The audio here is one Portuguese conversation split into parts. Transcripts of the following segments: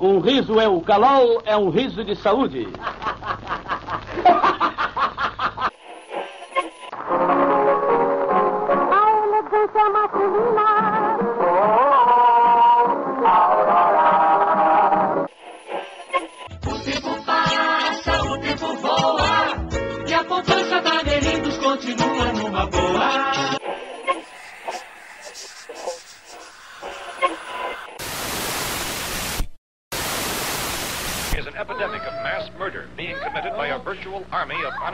Um riso é o calol, é um riso de saúde.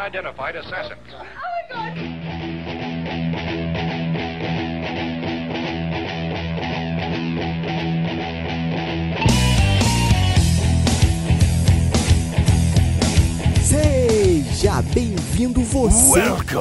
Army of unidentified assassins. Seja bem-vindo você,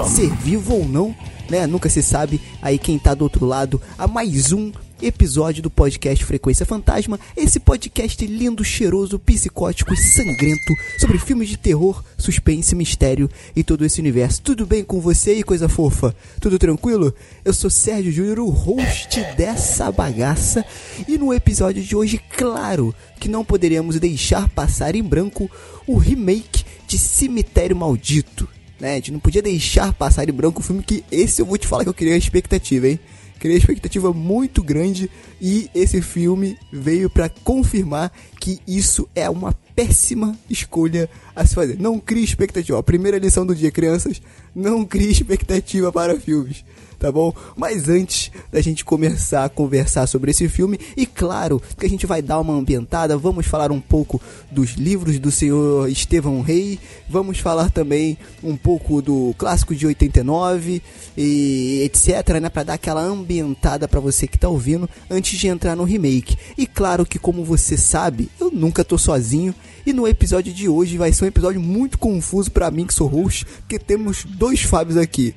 ser vivo ou não, né? Nunca se sabe aí quem tá do outro lado a mais um episódio do podcast Frequência Fantasma, esse podcast lindo, cheiroso, psicótico e sangrento sobre filmes de terror, suspense, mistério e todo esse universo. Tudo bem com você aí, coisa fofa? Tudo tranquilo? Eu sou Sérgio Júnior, o host dessa bagaça, e no episódio de hoje, claro que não poderíamos deixar passar em branco o remake de Cemitério Maldito. Né? A gente não podia deixar passar em branco o filme que esse eu vou te falar que eu criei a expectativa, hein? Criei expectativa muito grande e esse filme veio pra confirmar que isso é uma péssima escolha a se fazer. Não crie expectativa. A primeira lição do dia, crianças, não crie expectativa para filmes tá bom? Mas antes da gente começar a conversar sobre esse filme, e claro que a gente vai dar uma ambientada, vamos falar um pouco dos livros do senhor Estevão Rei, vamos falar também um pouco do clássico de 89 e etc, né, para dar aquela ambientada para você que tá ouvindo antes de entrar no remake. E claro que como você sabe, eu nunca tô sozinho. E no episódio de hoje vai ser um episódio muito confuso para mim que sou host, porque temos dois Fábios aqui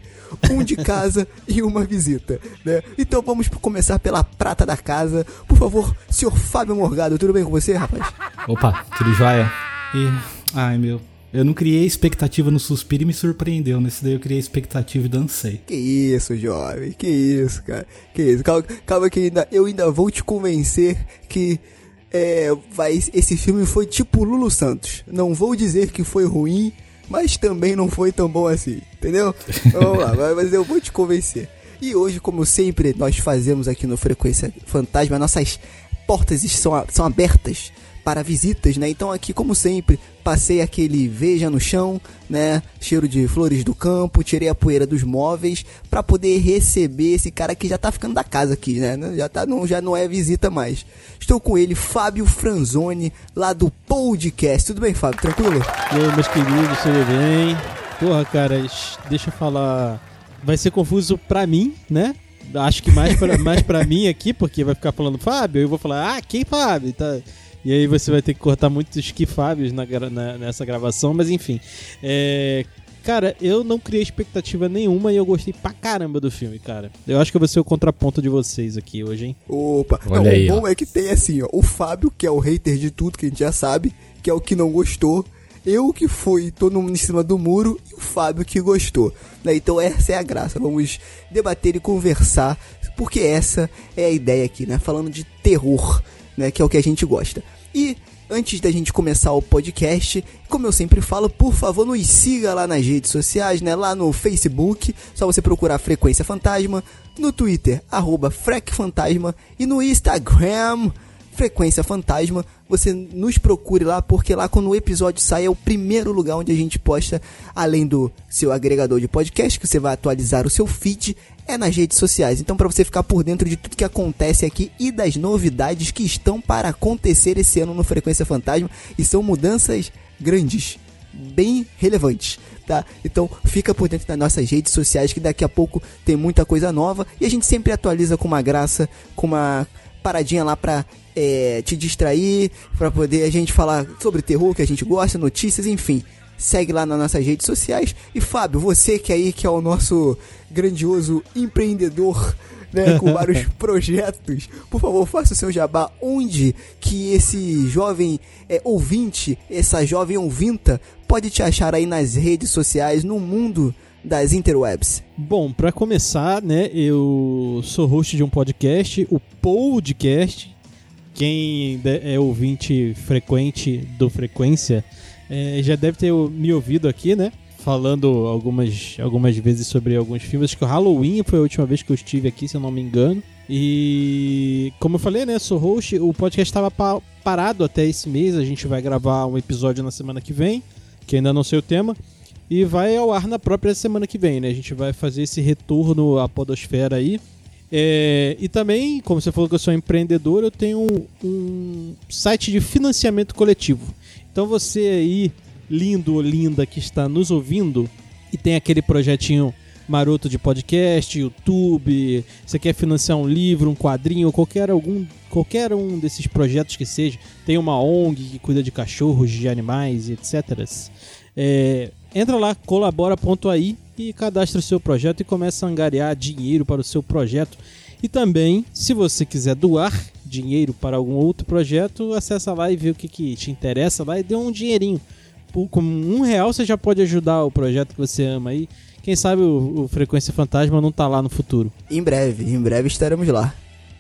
um de casa e uma visita, né? Então vamos começar pela prata da casa. Por favor, senhor Fábio Morgado, tudo bem com você, rapaz? Opa, tudo jóia? E. Ai meu. Eu não criei expectativa no suspiro e me surpreendeu. Nesse daí eu criei expectativa e dancei. Que isso, jovem, que isso, cara. Que isso. Calma, calma que ainda, eu ainda vou te convencer que é, vai, esse filme foi tipo Lulu Santos. Não vou dizer que foi ruim, mas também não foi tão bom assim, entendeu? Vamos lá, mas eu vou te convencer. E hoje, como sempre nós fazemos aqui no Frequência Fantasma, nossas portas são, são abertas para visitas, né? Então aqui, como sempre, passei aquele veja no chão, né? Cheiro de flores do campo, tirei a poeira dos móveis para poder receber esse cara que já tá ficando da casa aqui, né? Já tá não, já não é visita mais. Estou com ele, Fábio Franzoni, lá do podcast. Tudo bem, Fábio? Tranquilo? E aí, meus queridos, tudo bem? Porra, cara, deixa eu falar. Vai ser confuso pra mim, né? Acho que mais pra, mais pra mim aqui, porque vai ficar falando Fábio, eu vou falar, ah, quem Fábio? Tá. E aí você vai ter que cortar muitos que Fábios na, na, nessa gravação, mas enfim. É, Cara, eu não criei expectativa nenhuma e eu gostei pra caramba do filme, cara. Eu acho que eu vou ser o contraponto de vocês aqui hoje, hein? Opa, Olha não, aí, o bom ó. é que tem assim, ó, o Fábio, que é o hater de tudo, que a gente já sabe, que é o que não gostou, eu que fui, tô no, em cima do muro, e o Fábio que gostou. Né? Então essa é a graça, vamos debater e conversar, porque essa é a ideia aqui, né? Falando de terror, né? Que é o que a gente gosta. E antes da gente começar o podcast, como eu sempre falo, por favor, nos siga lá nas redes sociais, né? Lá no Facebook, só você procurar Frequência Fantasma, no Twitter, arroba Frec Fantasma, e no Instagram, Frequência Fantasma. Você nos procure lá, porque lá quando o episódio sai é o primeiro lugar onde a gente posta, além do seu agregador de podcast, que você vai atualizar o seu feed, é nas redes sociais. Então, para você ficar por dentro de tudo que acontece aqui e das novidades que estão para acontecer esse ano no Frequência Fantasma, e são mudanças grandes, bem relevantes. Tá? Então fica por dentro das nossas redes sociais que daqui a pouco tem muita coisa nova e a gente sempre atualiza com uma graça, com uma paradinha lá pra é, te distrair, pra poder a gente falar sobre terror que a gente gosta, notícias, enfim. Segue lá nas nossas redes sociais. E Fábio, você que aí que é o nosso grandioso empreendedor, né, com vários projetos, por favor, faça o seu jabá. Onde que esse jovem é, ouvinte, essa jovem ouvinta, pode te achar aí nas redes sociais, no mundo das interwebs? Bom, pra começar, né, eu sou host de um podcast, o Podcast, quem é ouvinte frequente do Frequência é, já deve ter me ouvido aqui, né? Falando algumas, algumas vezes sobre alguns filmes. Acho que o Halloween foi a última vez que eu estive aqui, se eu não me engano. E como eu falei, né? Sou host. O podcast estava pa- parado até esse mês. A gente vai gravar um episódio na semana que vem, que ainda não sei o tema. E vai ao ar na própria semana que vem, né? A gente vai fazer esse retorno à Podosfera aí. É, e também, como você falou que eu sou empreendedor, eu tenho um, um site de financiamento coletivo. Então você aí, lindo ou linda que está nos ouvindo e tem aquele projetinho maroto de podcast, YouTube, você quer financiar um livro, um quadrinho, qualquer algum qualquer um desses projetos que seja, tem uma ONG que cuida de cachorros, de animais, etc. É, entra lá, colabora.ai e cadastra o seu projeto e começa a angariar dinheiro para o seu projeto. E também, se você quiser doar dinheiro para algum outro projeto, acessa lá e vê o que, que te interessa lá e dê um dinheirinho. Por, com um real você já pode ajudar o projeto que você ama aí. Quem sabe o, o Frequência Fantasma não tá lá no futuro. Em breve, em breve estaremos lá.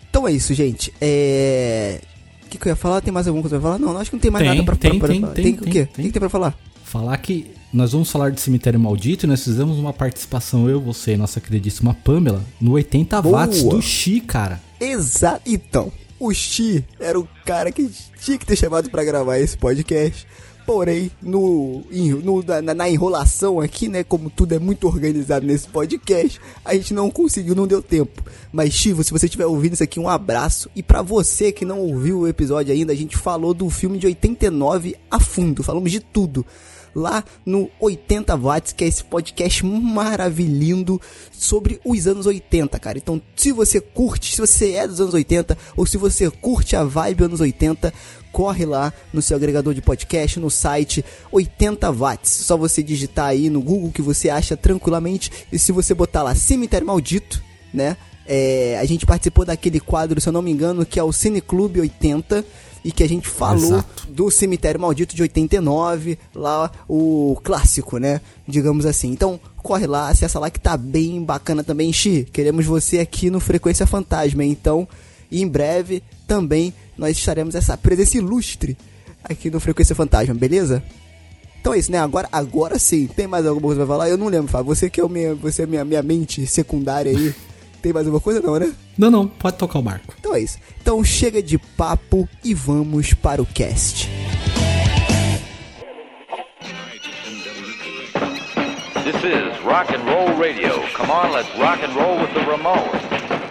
Então é isso, gente. É. O que, que eu ia falar? Tem mais alguma coisa pra falar? Não, acho que não tem mais Tem, nada pra, tem, pra, tem, pra- tem, o tem, quê? O tem. que, que tem pra falar? Falar que nós vamos falar de Cemitério Maldito e nós fizemos uma participação, eu, você e nossa queridíssima Pamela, no 80 Boa. watts do Xi, cara. Exato. Então, o Xi era o cara que tinha que ter chamado pra gravar esse podcast. Porém, no, no- na, na enrolação aqui, né? Como tudo é muito organizado nesse podcast, a gente não conseguiu, não deu tempo. Mas, Chivo, se você estiver ouvindo isso aqui, um abraço. E pra você que não ouviu o episódio ainda, a gente falou do filme de 89 a fundo. Falamos de tudo lá no 80 Watts, que é esse podcast maravilhoso sobre os anos 80, cara. Então, se você curte, se você é dos anos 80 ou se você curte a vibe anos 80, corre lá no seu agregador de podcast, no site 80 Watts. Só você digitar aí no Google que você acha tranquilamente e se você botar lá Cemitério Maldito, né? É, a gente participou daquele quadro, se eu não me engano, que é o Cine Clube 80 e que a gente falou Exato. do Cemitério Maldito de 89, lá o clássico, né? Digamos assim. Então, corre lá, acessa lá que tá bem bacana também, Xi. Queremos você aqui no Frequência Fantasma. Então, em breve também nós estaremos essa presença ilustre aqui no Frequência Fantasma, beleza? Então é isso, né? Agora, agora sim. Tem mais alguma coisa pra falar? Eu não lembro, Fábio. Você que é, o minha, você é minha, minha mente secundária aí. Tem mais alguma coisa? Não, né? Não, não, pode tocar o barco. Então é isso. Então chega de papo e vamos para o cast. This is rock and roll radio. Come on, let's rock and roll with the Ramones.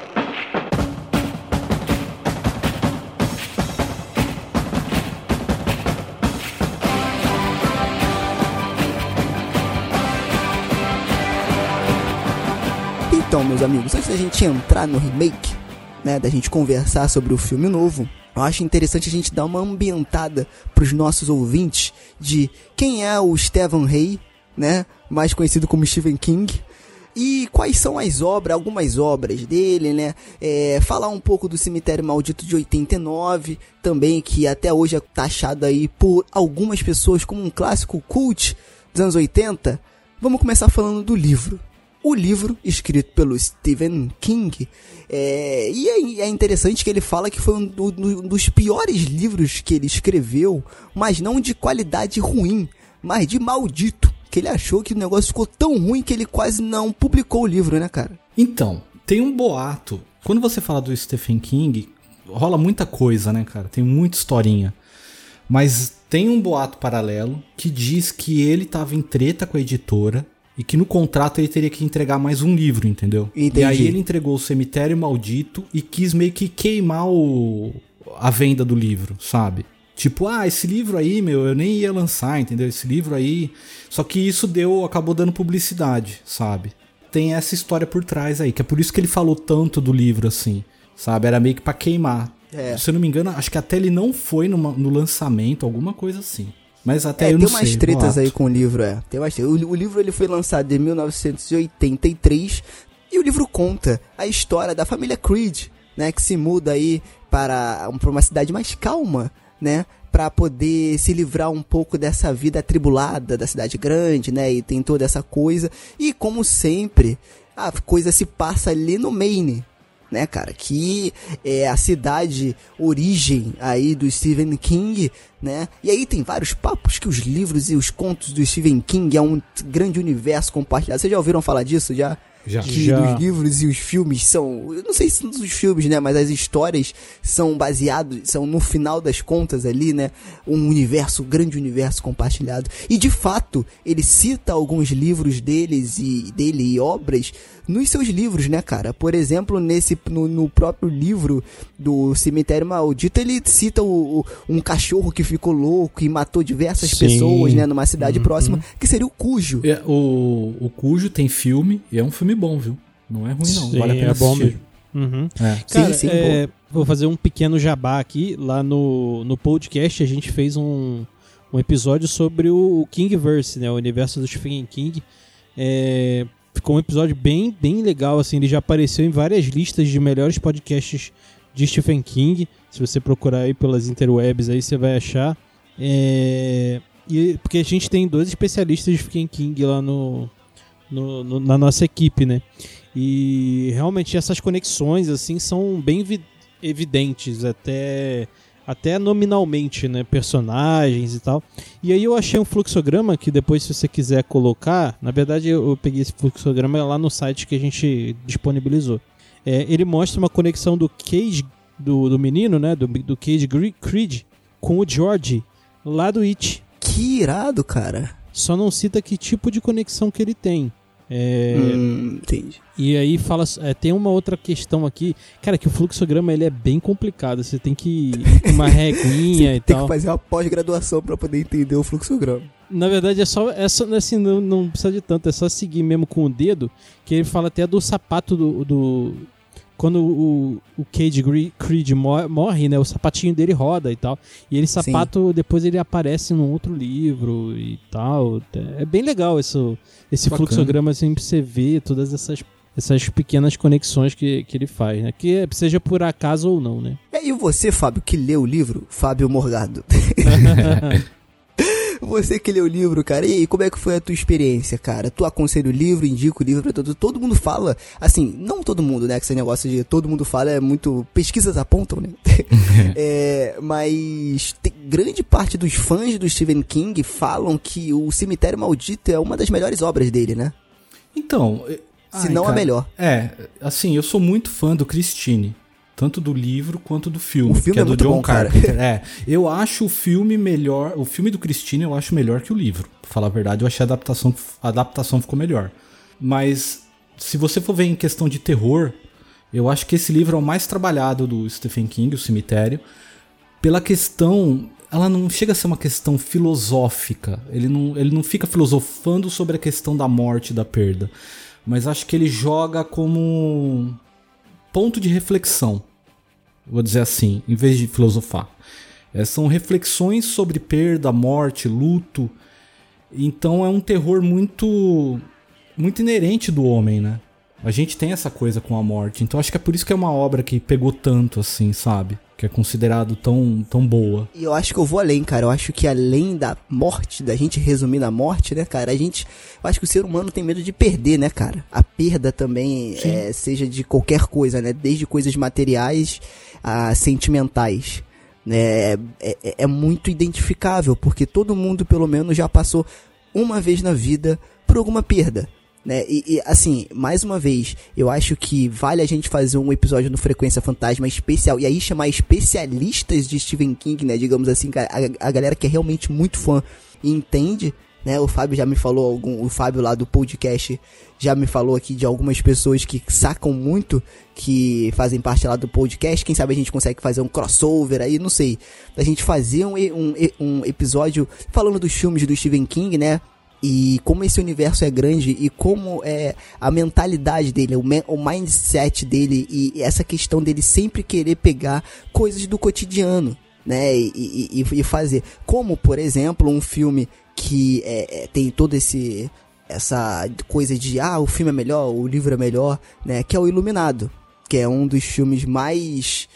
Então, meus amigos, antes da gente entrar no remake, né, da gente conversar sobre o filme novo, eu acho interessante a gente dar uma ambientada pros nossos ouvintes de quem é o Stephen Hay, né, mais conhecido como Stephen King, e quais são as obras, algumas obras dele, né? É, falar um pouco do Cemitério Maldito de 89, também que até hoje é taxado aí por algumas pessoas como um clássico cult dos anos 80. Vamos começar falando do livro. O livro, escrito pelo Stephen King, é, e é, é interessante que ele fala que foi um, do- um dos piores livros que ele escreveu, mas não de qualidade ruim, mas de maldito. Que ele achou que o negócio ficou tão ruim que ele quase não publicou o livro, né, cara? Então, tem um boato. Quando você fala do Stephen King, rola muita coisa, né, cara? Tem muita historinha. Mas tem um boato paralelo que diz que ele tava em treta com a editora e que no contrato ele teria que entregar mais um livro, entendeu? Entendi. E aí ele entregou o Cemitério Maldito e quis meio que queimar o... a venda do livro, sabe? Tipo, ah, esse livro aí, meu, eu nem ia lançar, entendeu? Esse livro aí. Só que isso deu, acabou dando publicidade, sabe? Tem essa história por trás aí, que é por isso que ele falou tanto do livro assim, sabe? Era meio que pra queimar. É. Se eu não me engano, acho que até ele não foi numa- no lançamento, alguma coisa assim. Mas até É, eu tem não umas sei. tretas boato. aí com o livro, é. Tem umas tretas. O, o livro ele foi lançado em 1983 e o livro conta a história da família Creed, né, que se muda aí para, para uma cidade mais calma, né, para poder se livrar um pouco dessa vida atribulada da cidade grande, né, e tem toda essa coisa. E como sempre, a coisa se passa ali no Maine, né, cara? Que é a cidade origem aí do Stephen King, né? E aí tem vários papos que os livros e os contos do Stephen King é um grande universo compartilhado. Vocês já ouviram falar disso já? Já. que Já. os livros e os filmes são, eu não sei se os filmes, né, mas as histórias são baseados, são no final das contas ali, né, um universo, um grande universo compartilhado. E de fato, ele cita alguns livros deles e dele e obras nos seus livros, né, cara? Por exemplo, nesse no, no próprio livro do Cemitério Maldito, ele cita o, o- um cachorro que ficou louco e matou diversas Sim. pessoas, né, numa cidade próxima, que seria o Cujo. É, o, o Cujo tem filme e é um filme bom, viu? Não é ruim, não. Sim, vale a pena é bom assistir. mesmo. Uhum. É. Cara, sim, é, vou fazer um pequeno jabá aqui. Lá no, no podcast a gente fez um, um episódio sobre o Kingverse, né? O universo do Stephen King. É, ficou um episódio bem, bem legal, assim. Ele já apareceu em várias listas de melhores podcasts de Stephen King. Se você procurar aí pelas interwebs aí, você vai achar. É, e, porque a gente tem dois especialistas de Stephen King lá no, no- no- na nossa equipe, né? E realmente essas conexões assim são bem vi- evidentes até até nominalmente, né, personagens e tal. E aí eu achei um fluxograma que depois se você quiser colocar, na verdade eu, peguei esse fluxograma lá no site que a gente disponibilizou. É, ele mostra uma conexão do Cage do, do menino, né, do, do Cage Creed com o George lá do It. Que irado, cara. Só não cita que tipo de conexão que ele tem. É, Hum, entendi. e aí fala, é, tem uma outra questão aqui, cara, que o fluxograma ele é bem complicado. Você tem que ir com uma reguinha e Tem tal. que fazer uma pós-graduação pra poder entender o fluxograma. Na verdade é só, é só assim, não, não precisa de tanto, é só seguir mesmo com o dedo, que ele fala até do sapato do, do quando o, o Cage Gre- Creed mo- morre, né, o sapatinho dele roda e tal. E ele sapato depois ele aparece num outro livro e tal. É bem legal isso, esse Bacana. fluxograma assim pra você ver todas essas essas pequenas conexões que, que ele faz, né? Que é- seja por acaso ou não, né? E você, Fábio, que leu o livro, Fábio Morgado. você que leu o livro, cara, e aí, como é que foi a tua experiência, cara? Tu aconselha o livro, indica o livro pra todo Todo mundo fala, assim, não todo mundo, né? Que esse negócio de todo mundo fala é muito. Pesquisas apontam, né? é, mas tem- grande parte dos fãs do Stephen King falam que o Cemitério Maldito é uma das melhores obras dele, né? Então. Se ai, não a cara, melhor. É, assim, eu sou muito fã do Christine. Tanto do livro quanto do filme. O filme que é do muito John bom, cara. Carpenter. É. Eu acho o filme melhor. O filme do Christine eu acho melhor que o livro. Pra falar a verdade, eu achei a adaptação, a adaptação ficou melhor. Mas se você for ver em questão de terror, eu acho que esse livro é o mais trabalhado do Stephen King, O Cemitério. Pela questão. Ela não chega a ser uma questão filosófica. Ele não, ele não fica filosofando sobre a questão da morte e da perda. Mas acho que ele joga como ponto de reflexão. Vou dizer assim, em vez de filosofar. É, são reflexões sobre perda, morte, luto. Então é um terror muito muito inerente do homem, né? A gente tem essa coisa com a morte. Então acho que é por isso que é uma obra que pegou tanto assim, sabe? Que é considerado tão, tão boa. E eu acho que eu vou além, cara. Eu acho que além da morte, da gente resumir na morte, né, cara? A gente. Eu acho que o ser humano tem medo de perder, né, cara? A perda também, é, seja de qualquer coisa, né? Desde coisas materiais a sentimentais. Né? É, é, é muito identificável, porque todo mundo, pelo menos, já passou uma vez na vida por alguma perda. Né? E, e, assim, mais uma vez, eu acho que vale a gente fazer um episódio no Frequência Fantasma especial e aí chamar especialistas de Stephen King, né? Digamos assim, a, a galera que é realmente muito fã e entende, né? O Fábio já me falou algum, o Fábio lá do podcast já me falou aqui de algumas pessoas que sacam muito, que fazem parte lá do podcast. Quem sabe a gente consegue fazer um crossover aí, não sei. A gente fazer um, um, um episódio falando dos filmes do Stephen King, né? E como esse universo é grande e como é a mentalidade dele, o, o mindset dele e essa questão dele sempre querer pegar coisas do cotidiano, né? E, e- e- fazer. Como, por exemplo, um filme que é, é, tem todo esse essa coisa de ah, o filme é melhor, o livro é melhor, né? Que é o Iluminado, que é um dos filmes mais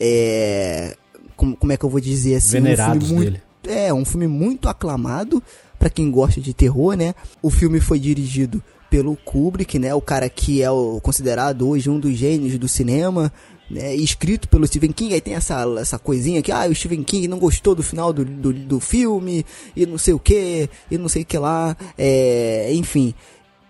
é, como, como é que eu vou dizer assim, um Venerados filme muito, dele. é um filme muito aclamado pra quem gosta de terror, né? O filme foi dirigido pelo Kubrick, né? O cara que é o, considerado hoje um dos gênios do cinema, né? Escrito pelo Stephen King. Aí tem essa, essa coisinha que, ah, o Stephen King não gostou do final do, do, do filme, e não sei o que, e não sei o que lá, é, enfim.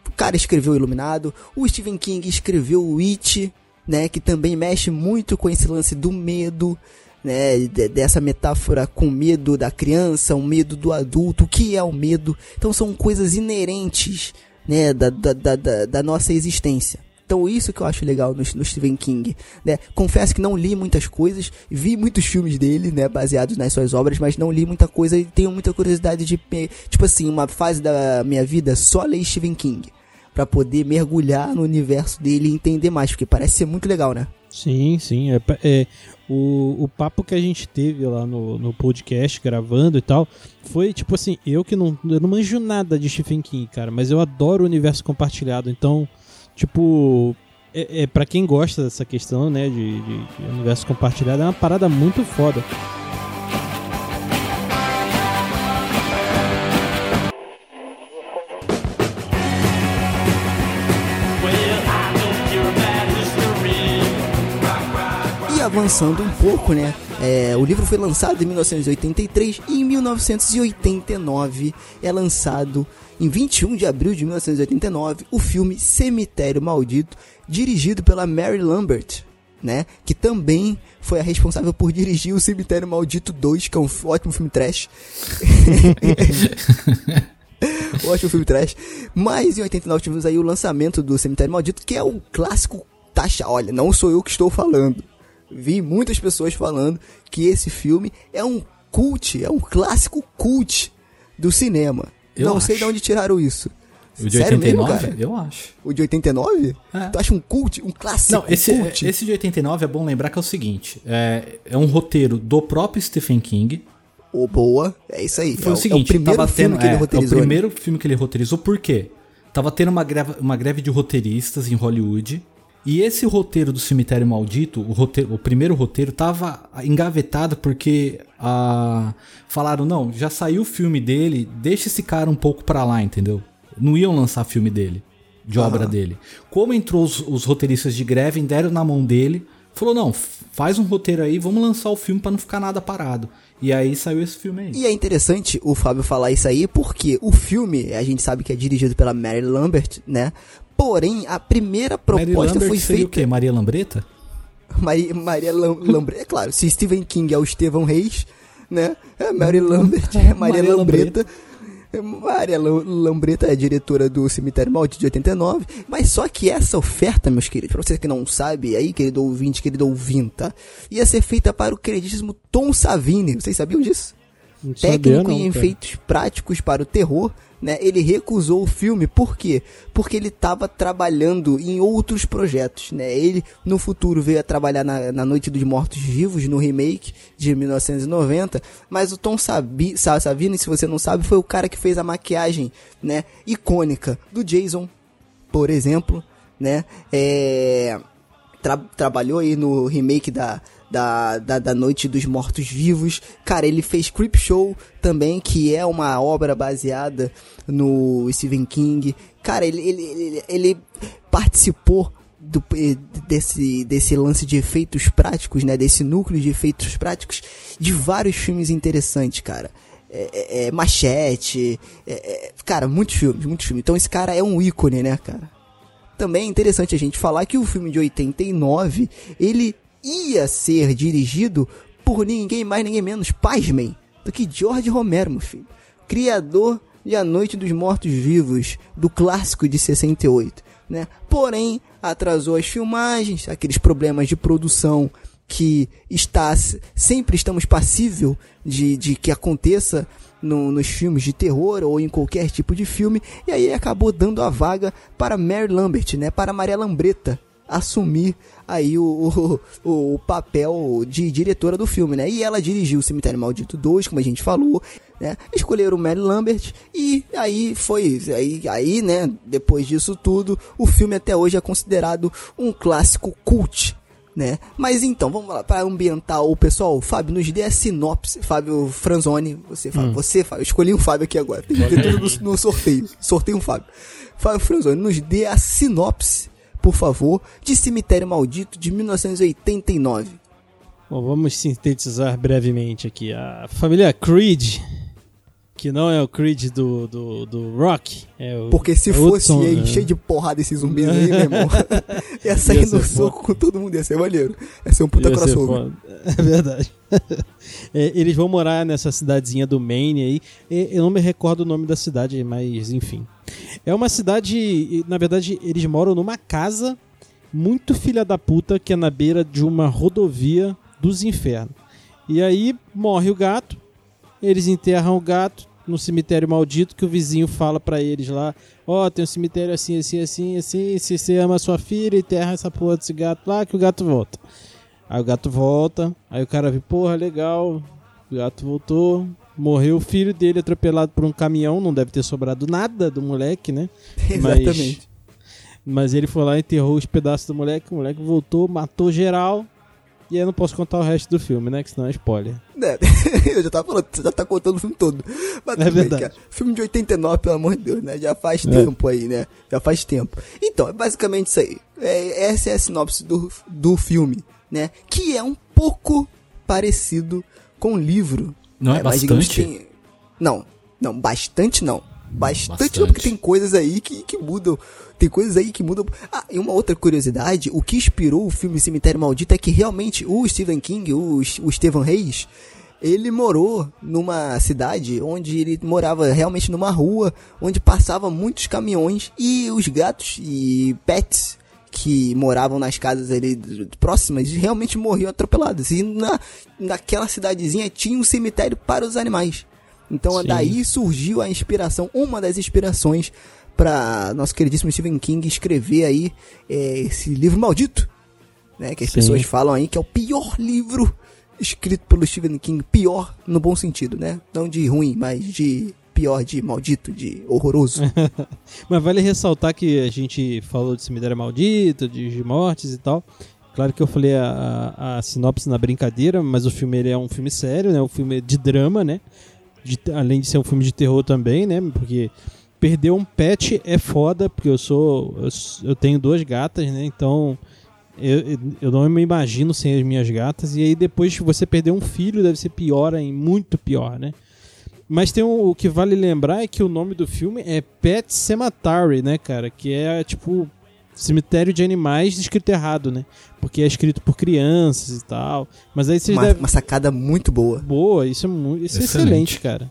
O cara escreveu Iluminado, o Stephen King escreveu It, né? Que também mexe muito com esse lance do medo, né, de- dessa metáfora com medo da criança, o medo do adulto, o que é o medo. Então são coisas inerentes, né, da, da, da, da- nossa existência. Então isso que eu acho legal no, no Stephen King, né? Confesso que não li muitas coisas, vi muitos filmes dele, né, baseados nas suas obras, mas não li muita coisa e tenho muita curiosidade de, tipo assim, uma fase da minha vida só ler Stephen King, Pra poder mergulhar no universo dele e entender mais, porque parece ser muito legal, né? Sim, sim. É, é, o, o papo que a gente teve lá no, no podcast, gravando e tal, foi tipo assim, eu que não, eu não manjo nada de Stephen King, cara, mas eu adoro o universo compartilhado. Então, tipo, é, é para quem gosta dessa questão, né, de, de- de universo compartilhado, é uma parada muito foda. Avançando um pouco, né? é, o livro foi lançado em 1983 e em 1989 é lançado em 21 de abril de 1989 o filme Cemitério Maldito, dirigido pela Mary Lambert, né? Que também foi a responsável por dirigir o Cemitério Maldito 2, que é um ótimo filme trash. Ótimo filme trash. Mas em 89 tivemos aí o lançamento do Cemitério Maldito, que é o clássico taxa. Olha, não sou eu que estou falando. Vi muitas pessoas falando que esse filme é um cult, é um clássico cult do cinema. Eu não sei acho. de onde tiraram isso. O de Sério 89? mesmo, cara? eu acho. O de 89? É. Tu acha um cult? Um clássico Não, esse, cult? esse de 89 é bom lembrar que é o seguinte: é, é um roteiro do próprio Stephen King. Ô, boa. É isso aí. Foi é, o seguinte, é o primeiro filme tendo, que ele é, é roteirizou. o né? primeiro filme que ele roteirizou, por quê? Tava tendo uma greve, uma greve de roteiristas em Hollywood. E esse roteiro do Cemitério Maldito, o, roteiro, o primeiro roteiro, tava engavetado porque ah, falaram: não, já saiu o filme dele, deixa esse cara um pouco pra lá, entendeu? Não iam lançar filme dele, de obra dele. Como entrou os, os roteiristas de greve, deram na mão dele, falou: não, faz um roteiro aí, vamos lançar o filme pra não ficar nada parado. E aí saiu esse filme aí. E é interessante o Fábio falar isso aí, porque o filme, a gente sabe que é dirigido pela Mary Lambert, né? Porém, a primeira proposta foi seria o feita. quê? Maria Lambreta? Maria, Maria Lam- Lambret, é claro, se Stephen King é o Estevão Reis, né? É Mary Lambert, é Maria, Maria Lambreta. Maria Lam- Lambreta é a diretora do Cemitério Maldito de 89, mas só que essa oferta, meus queridos, pra você que não sabe, aí, querido ouvinte, querido ouvinta, ia ser feita para o queridíssimo Tom Savini. Vocês sabiam disso? Não técnico não, em cara. efeitos práticos para o terror, né? Ele recusou o filme, por quê? Porque ele estava trabalhando em outros projetos, né? Ele no futuro veio a trabalhar na, na Noite dos Mortos Vivos, no remake de 1990, mas o Tom Sabi, Sa- Savini, se você não sabe, foi o cara que fez a maquiagem, né, icônica do Jason, por exemplo, né? É, tra- trabalhou aí no remake da, da, da, da Noite dos Mortos Vivos. Cara, ele fez Creepshow também, que é uma obra baseada no Stephen King. Cara, ele, ele, ele, ele participou do, desse, desse lance de efeitos práticos, né? Desse núcleo de efeitos práticos de vários filmes interessantes, cara. É, é- é Machete, é- é- cara, muitos filmes, muitos filmes. Então esse cara é um ícone, né, cara? Também é interessante a gente falar que o filme de 89, ele ia ser dirigido por ninguém mais, ninguém menos, pasmem, do que George Romero, meu filho. Criador de A Noite dos Mortos Vivos, do clássico de 68, né? Porém, atrasou as filmagens, aqueles problemas de produção que está sempre estamos passível de, de que aconteça no- nos filmes de terror ou em qualquer tipo de filme e aí acabou dando a vaga para Mary Lambert, né, para Maria Lambreta assumir aí o, o, o papel de diretora do filme, né? E ela dirigiu o Cemitério Maldito 2, como a gente falou, né? Escolheram Mary Lambert e aí foi, aí, aí, né, depois disso tudo, o filme até hoje é considerado um clássico cult, né? Mas então, vamos lá, para ambientar o pessoal, Fábio, nos dê a sinopse. Fábio Franzoni, você, Fábio, você, Fábio, eu escolhi um Fábio aqui agora, tem que ter tudo no, no sorteio, sorteio um Fábio. Fábio Franzoni, nos dê a sinopse, por favor, de Cemitério Maldito de 1989. Bom, vamos sintetizar brevemente aqui. A família Creed, que não é o Creed do, do, do Rock, é o, Porque se é fosse som, aí, né? cheio de porrada esses zumbis aí, meu irmão, ia sair Ia no soco com todo mundo, ia ser maneiro. Ia ser um puta Ia crossover. É verdade. É, eles vão morar nessa cidadezinha do Maine aí. Eu não me recordo o nome da cidade, mas enfim. É uma cidade. Na verdade, eles moram numa casa muito filha da puta que é na beira de uma rodovia dos infernos. E aí morre o gato. Eles enterram o gato no cemitério maldito que o vizinho fala pra eles lá: Ó, tem um cemitério assim, assim, assim, assim. Se você ama sua filha, enterra essa porra desse gato lá que o gato volta. Aí o gato volta, aí o cara vê, porra, legal, o gato voltou, morreu o filho dele atropelado por um caminhão, não deve ter sobrado nada do moleque, né? Exatamente. Mas ele foi lá, enterrou os pedaços do moleque, o moleque voltou, matou geral, e aí eu não posso contar o resto do filme, né? Que senão é spoiler. É, eu já tava falando, você já tá contando o filme todo. Mas É bem, verdade. cara. Filme de 89, pelo amor de Deus, né? Já faz É. tempo aí, né? Já faz tempo. Então, é basicamente isso aí. É, essa é a sinopse do, do filme, né? Que é um pouco parecido com o livro. Não é digamos bastante? tem- Não, não, bastante não. Bastante, Bastante. não, porque tem coisas aí que, que mudam. Tem coisas aí que mudam. Ah, e uma outra curiosidade, o que inspirou o filme Cemitério Maldito é que realmente o Stephen King, o, o Stephen Reis, ele morou numa cidade onde ele morava realmente numa rua onde passava muitos caminhões e os gatos e pets que moravam nas casas ali próximas realmente morriam atropelados. E na, naquela cidadezinha tinha um cemitério para os animais. Então Sim. daí surgiu a inspiração, uma das inspirações para nosso queridíssimo Stephen King escrever aí é, esse livro maldito, né? Que as Sim. pessoas falam aí que é o pior livro escrito pelo Stephen King, pior no bom sentido, né? Não de ruim, mas de pior, de maldito, de horroroso. Mas vale ressaltar que a gente falou de cemitério maldito, de, de mortes e tal. Claro que eu falei a, a- a sinopse na brincadeira, mas o filme ele é um filme sério, né? Um filme de drama, né? De- além de ser um filme de terror também, né? Porque perder um pet é foda, porque eu sou. Eu, eu tenho duas gatas, né? Então. Eu, eu- não me imagino sem as minhas gatas. E aí depois você perder um filho, deve ser pior, hein? Muito pior, né? Mas tem um, o que vale lembrar é que o nome do filme é Pet Cemetery, né, cara? Que é tipo cemitério de animais escrito errado, né? Porque é escrito por crianças e tal. Mas aí vocês uma, devem. uma sacada muito boa. Boa, isso é, muito, isso é Excelente. excelente, cara.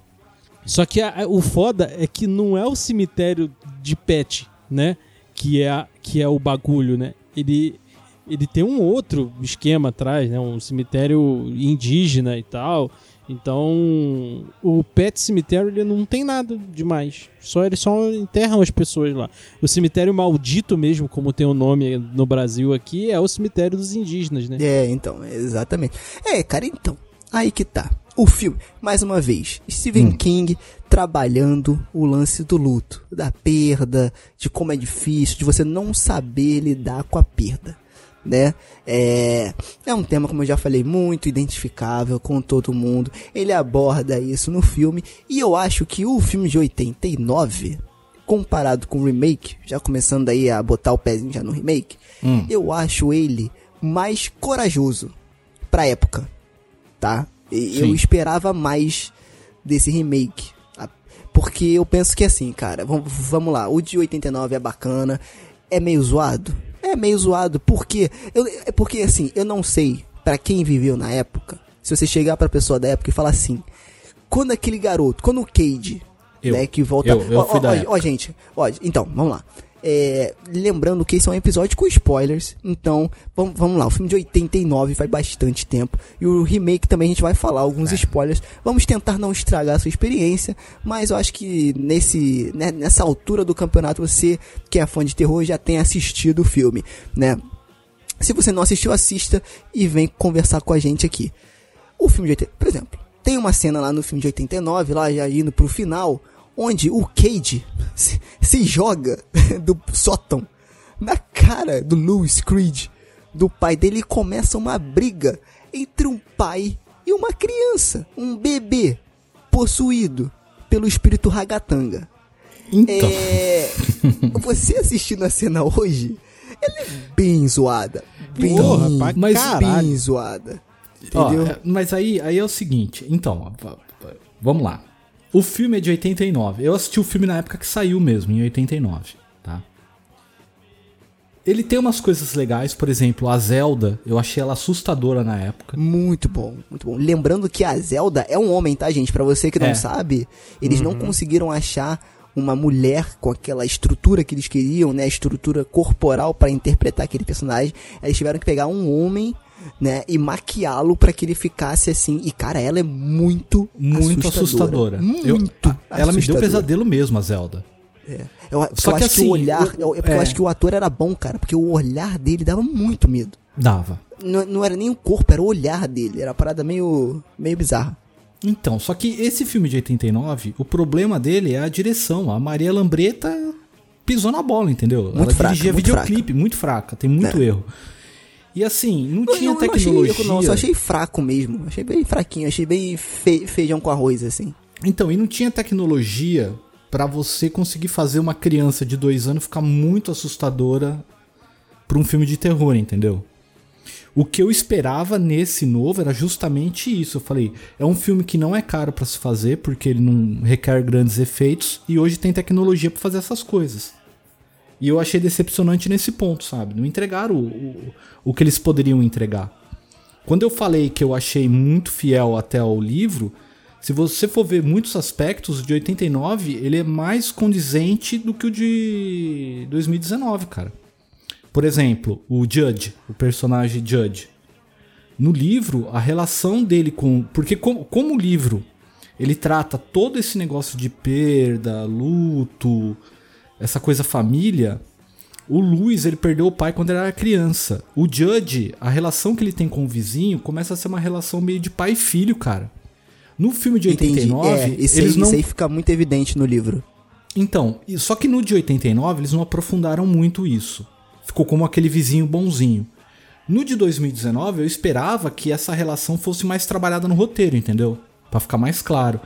Só que a- a- o foda é que não é o cemitério de pet, né? Que é, a- que é o bagulho, né? Ele, ele tem um outro esquema atrás, né? Um cemitério indígena e tal. Então, o pet cemitério ele não tem nada demais. Só eles só enterram as pessoas lá. O cemitério maldito mesmo, como tem o nome no Brasil aqui, é o cemitério dos indígenas, né? É, então, exatamente. É, cara, então, aí que tá. O filme, mais uma vez, Stephen King trabalhando o lance do luto, da perda, de como é difícil, de você não saber lidar com a perda, né? É, é um tema, como eu já falei, muito identificável com todo mundo. Ele aborda isso no filme, e eu acho que o filme de 89, comparado com o remake, já começando aí a botar o pezinho já no remake, eu acho ele mais corajoso pra época, tá? E Eu esperava mais desse remake. tá? Porque eu penso que assim, cara, vamos, vamos lá, o de 89 é bacana, é meio zoado? É meio zoado, porque eu, é porque assim, eu não sei pra quem viveu na época, se você chegar pra pessoa da época e falar assim, quando aquele garoto, quando o Cade, Eu. né, que volta, Eu- eu ó, ó, ó, ó, gente, ó, então, vamos lá. É, lembrando que esse é um episódio com spoilers, então vamos, vamos lá. O filme de 89 faz bastante tempo e o remake também a gente vai falar alguns spoilers. Vamos tentar não estragar a sua experiência, mas eu acho que nesse né, nessa altura do campeonato você que é fã de terror já tem assistido o filme, né? Se você não assistiu, assista e vem conversar com a gente aqui. O filme de 80, por exemplo, tem uma cena lá no filme de 89, lá já indo pro final, onde o Cage se, se joga do sótão na cara do Louis Creed, do pai dele e começa uma briga entre um pai e uma criança, um bebê possuído pelo espírito ragatanga. Então. É, você assistindo a cena hoje, ela é bem zoada. Bem, Porra, pra mas caralho. bem zoada. Ó, Entendeu? é, mas aí, aí é o seguinte, então, ó, vamos lá. O filme é de 89. Eu assisti o filme na época que saiu mesmo, em 89, tá? Ele tem umas coisas legais, por exemplo, a Zelda, eu achei ela assustadora na época. Muito bom, muito bom. Lembrando que a Zelda é um homem, tá, gente? Pra você que não É. sabe, eles não conseguiram achar uma mulher com aquela estrutura que eles queriam, né? Estrutura corporal pra interpretar aquele personagem. Eles tiveram que pegar um homem, né? E maquiá-lo pra que ele ficasse assim. E, cara, ela é muito, Muito assustadora. Eu- Muito a- ela me deu assustadora. pesadelo mesmo, a Zelda. Eu, Só eu que acho que assim, o olhar. o- eu- é porque é. eu acho que o ator era bom, cara. Porque o olhar dele dava muito medo. Dava. Não, não era nem o corpo, era o olhar dele. Era uma parada meio, meio bizarra. Então, só que esse filme de 89, o problema dele é a direção. A Maria Lambreta pisou na bola, entendeu? Muito Ela fraca, dirigia muito videoclipe, muito fraca, tem muito erro. E assim, não tinha não achei tecnologia. não, só achei fraco mesmo. Achei bem fraquinho, achei bem fe- feijão com arroz, assim. Então, e não tinha tecnologia pra você conseguir fazer uma criança de dois anos ficar muito assustadora pra um filme de terror, entendeu? O que eu esperava nesse novo era justamente isso. Eu falei, é um filme que não é caro pra se fazer, porque ele não requer grandes efeitos, e hoje tem tecnologia pra fazer essas coisas. E eu achei decepcionante nesse ponto, sabe? Não entregaram o, o, o que eles poderiam entregar. Quando eu falei que eu achei muito fiel até ao livro, se você for ver muitos aspectos, de 89 ele é mais condizente do que o de 2019, cara. Por exemplo, o Judge, o personagem Judge. No livro, a relação dele com. Porque, como, como o livro ele trata todo esse negócio de perda, luto, essa coisa família. O Luiz, ele perdeu o pai quando ele era criança. O Judge, a relação que ele tem com o vizinho começa a ser uma relação meio de pai e filho, cara. No filme de 89, é, eles aí, não isso aí fica muito evidente no livro. então, só que no de 89 eles não aprofundaram muito isso. Ficou como aquele vizinho bonzinho. No de 2019 eu esperava que essa relação fosse mais trabalhada no roteiro, entendeu? Pra ficar mais claro.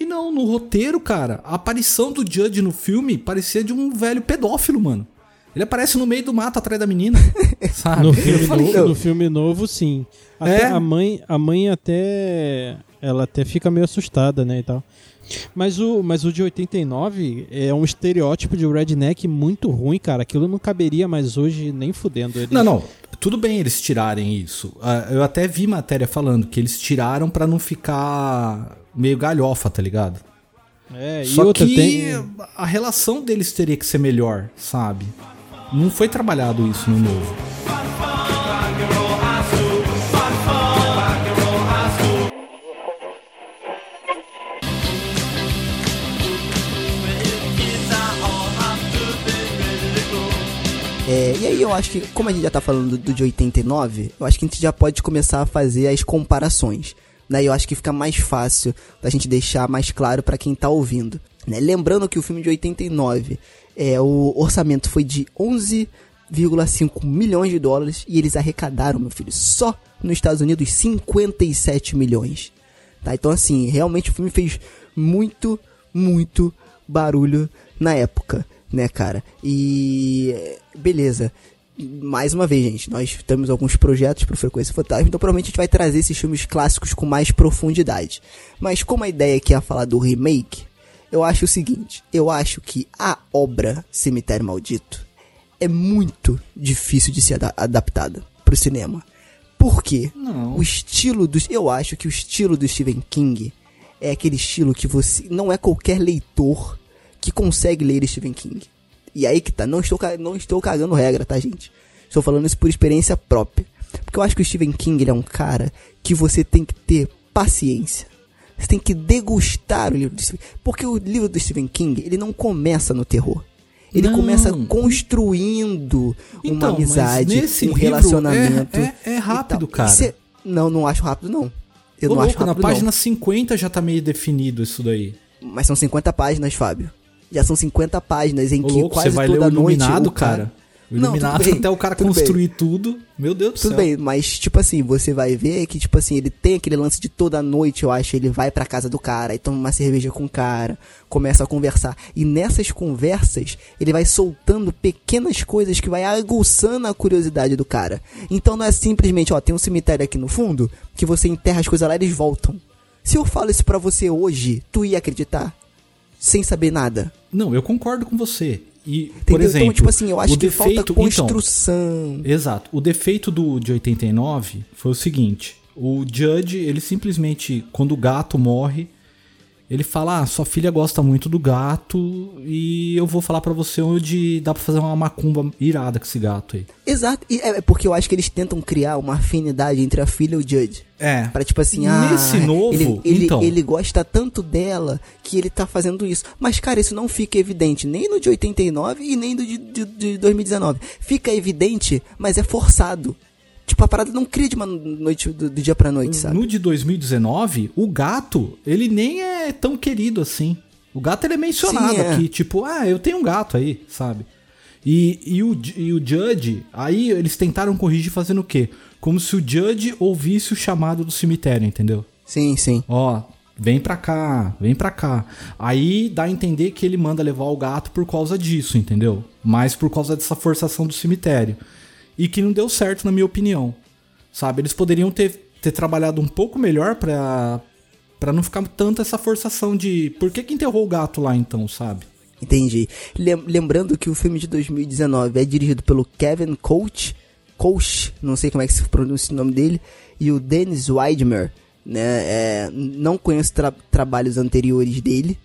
E não, no roteiro, cara, a aparição do Judge no filme parecia de um velho pedófilo, mano. Ele aparece no meio do mato atrás da menina, sabe? No filme, falei, novo, no filme novo, sim. Até É? a mãe, a mãe até ela até fica meio assustada, né, e tal. Mas o, mas o de 89 é um estereótipo de redneck muito ruim, cara. Aquilo não caberia mais hoje nem fudendo. Eles- Não, não. Tudo bem eles tirarem isso. Ah, Eu até vi matéria falando que eles tiraram pra não ficar meio galhofa, tá ligado? É, e Só outra que tem a relação deles teria que ser melhor, sabe? Não foi trabalhado isso no novo. É, e aí eu acho que, como a gente já tá falando do de 89, eu acho que a gente já pode começar a fazer as comparações. Né? Eu acho que fica mais fácil da gente deixar mais claro pra quem tá ouvindo. Né? Lembrando que o filme de 89, é, o orçamento foi de 11,5 milhões de dólares e eles arrecadaram, meu filho, só nos Estados Unidos 57 milhões. Tá? Então, assim, realmente o filme fez muito, muito barulho na época, né, cara? E. Beleza. Mais uma vez, gente, nós temos alguns projetos para Frequência Fantasma, então provavelmente a gente vai trazer esses filmes clássicos com mais profundidade. Mas como a ideia aqui é falar do remake, eu acho o seguinte: eu acho que a obra Cemitério Maldito é muito difícil de ser ada- adaptada pro cinema. Por quê? Não. O estilo dos. Eu acho que o estilo do Stephen King é aquele estilo que você. Não é qualquer leitor que consegue ler Stephen King. E aí que tá, não estou, não estou cagando regra, tá, gente? Estou falando isso por experiência própria. Porque eu acho que o Stephen King ele é um cara que você tem que ter paciência. Você tem que degustar o livro do Stephen Porque o livro do Stephen King, ele não começa no terror. Ele Não. começa construindo uma Então, mas amizade, um relacionamento. é- é- é rápido, cara. É- Não, não acho rápido, não. Eu Ô, não acho louco, na rápido, página não. 50 já tá meio definido isso daí. Mas são 50 páginas, Fábio. Já são 50 páginas em Ô, que louco, quase você vai toda ler o noite Iluminado, o cara... cara? Não, Iluminado tudo bem, até o cara tudo construir tudo. Meu Deus do Tudo céu. bem, mas tipo assim, você vai ver que tipo assim, ele tem aquele lance de toda noite, eu acho, ele vai pra casa do cara e toma uma cerveja com o cara, começa a conversar. E nessas conversas, ele vai soltando pequenas coisas que vai aguçando a curiosidade do cara. Então não é simplesmente, ó, tem um cemitério aqui no fundo, que você enterra as coisas lá e eles voltam. Se eu falo isso pra você hoje, tu ia acreditar? Sem saber nada. Não, eu concordo com você. E, por Entendeu? exemplo, então, tipo assim, eu acho o que defeito, falta então, construção. Exato. O defeito do de 89 foi o seguinte: o Judge, ele simplesmente, quando o gato morre, ele fala: Ah, sua filha gosta muito do gato e eu vou falar pra você onde dá pra fazer uma macumba irada com esse gato aí. Exato, e é é porque eu acho que eles tentam criar uma afinidade entre a filha e o Judge. É. Pra tipo assim, ah, Nesse novo, ele, ele, então. ele gosta tanto dela que ele tá fazendo isso. Mas, cara, isso não fica evidente nem no de 89 e nem no de, de, de 2019. Fica evidente, mas é forçado. Tipo, a parada não cria de uma noite do, do dia pra noite, sabe? No de 2019, o gato, ele nem é tão querido assim. O gato ele é mencionado Sim, é. aqui, tipo, ah, eu tenho um gato aí, sabe? E, e, o, e o Judge, aí eles tentaram corrigir fazendo o quê? Como se o Judge ouvisse o chamado do cemitério, entendeu? Sim, sim. Ó, vem pra cá, vem pra cá. Aí dá a entender que ele manda levar o gato por causa disso, entendeu? Mas por causa dessa forçação do cemitério. E que não deu certo, na minha opinião. Sabe? Eles poderiam ter, ter trabalhado um pouco melhor pra, pra não ficar tanto essa forçação de por que, que enterrou o gato lá então, sabe? Entendi. Lem- lembrando que o filme de 2019 é dirigido pelo Kevin Coach, Coach, não sei como é que se pronuncia o nome dele, e o Dennis Weidmer, né? É, não conheço tra- trabalhos anteriores dele,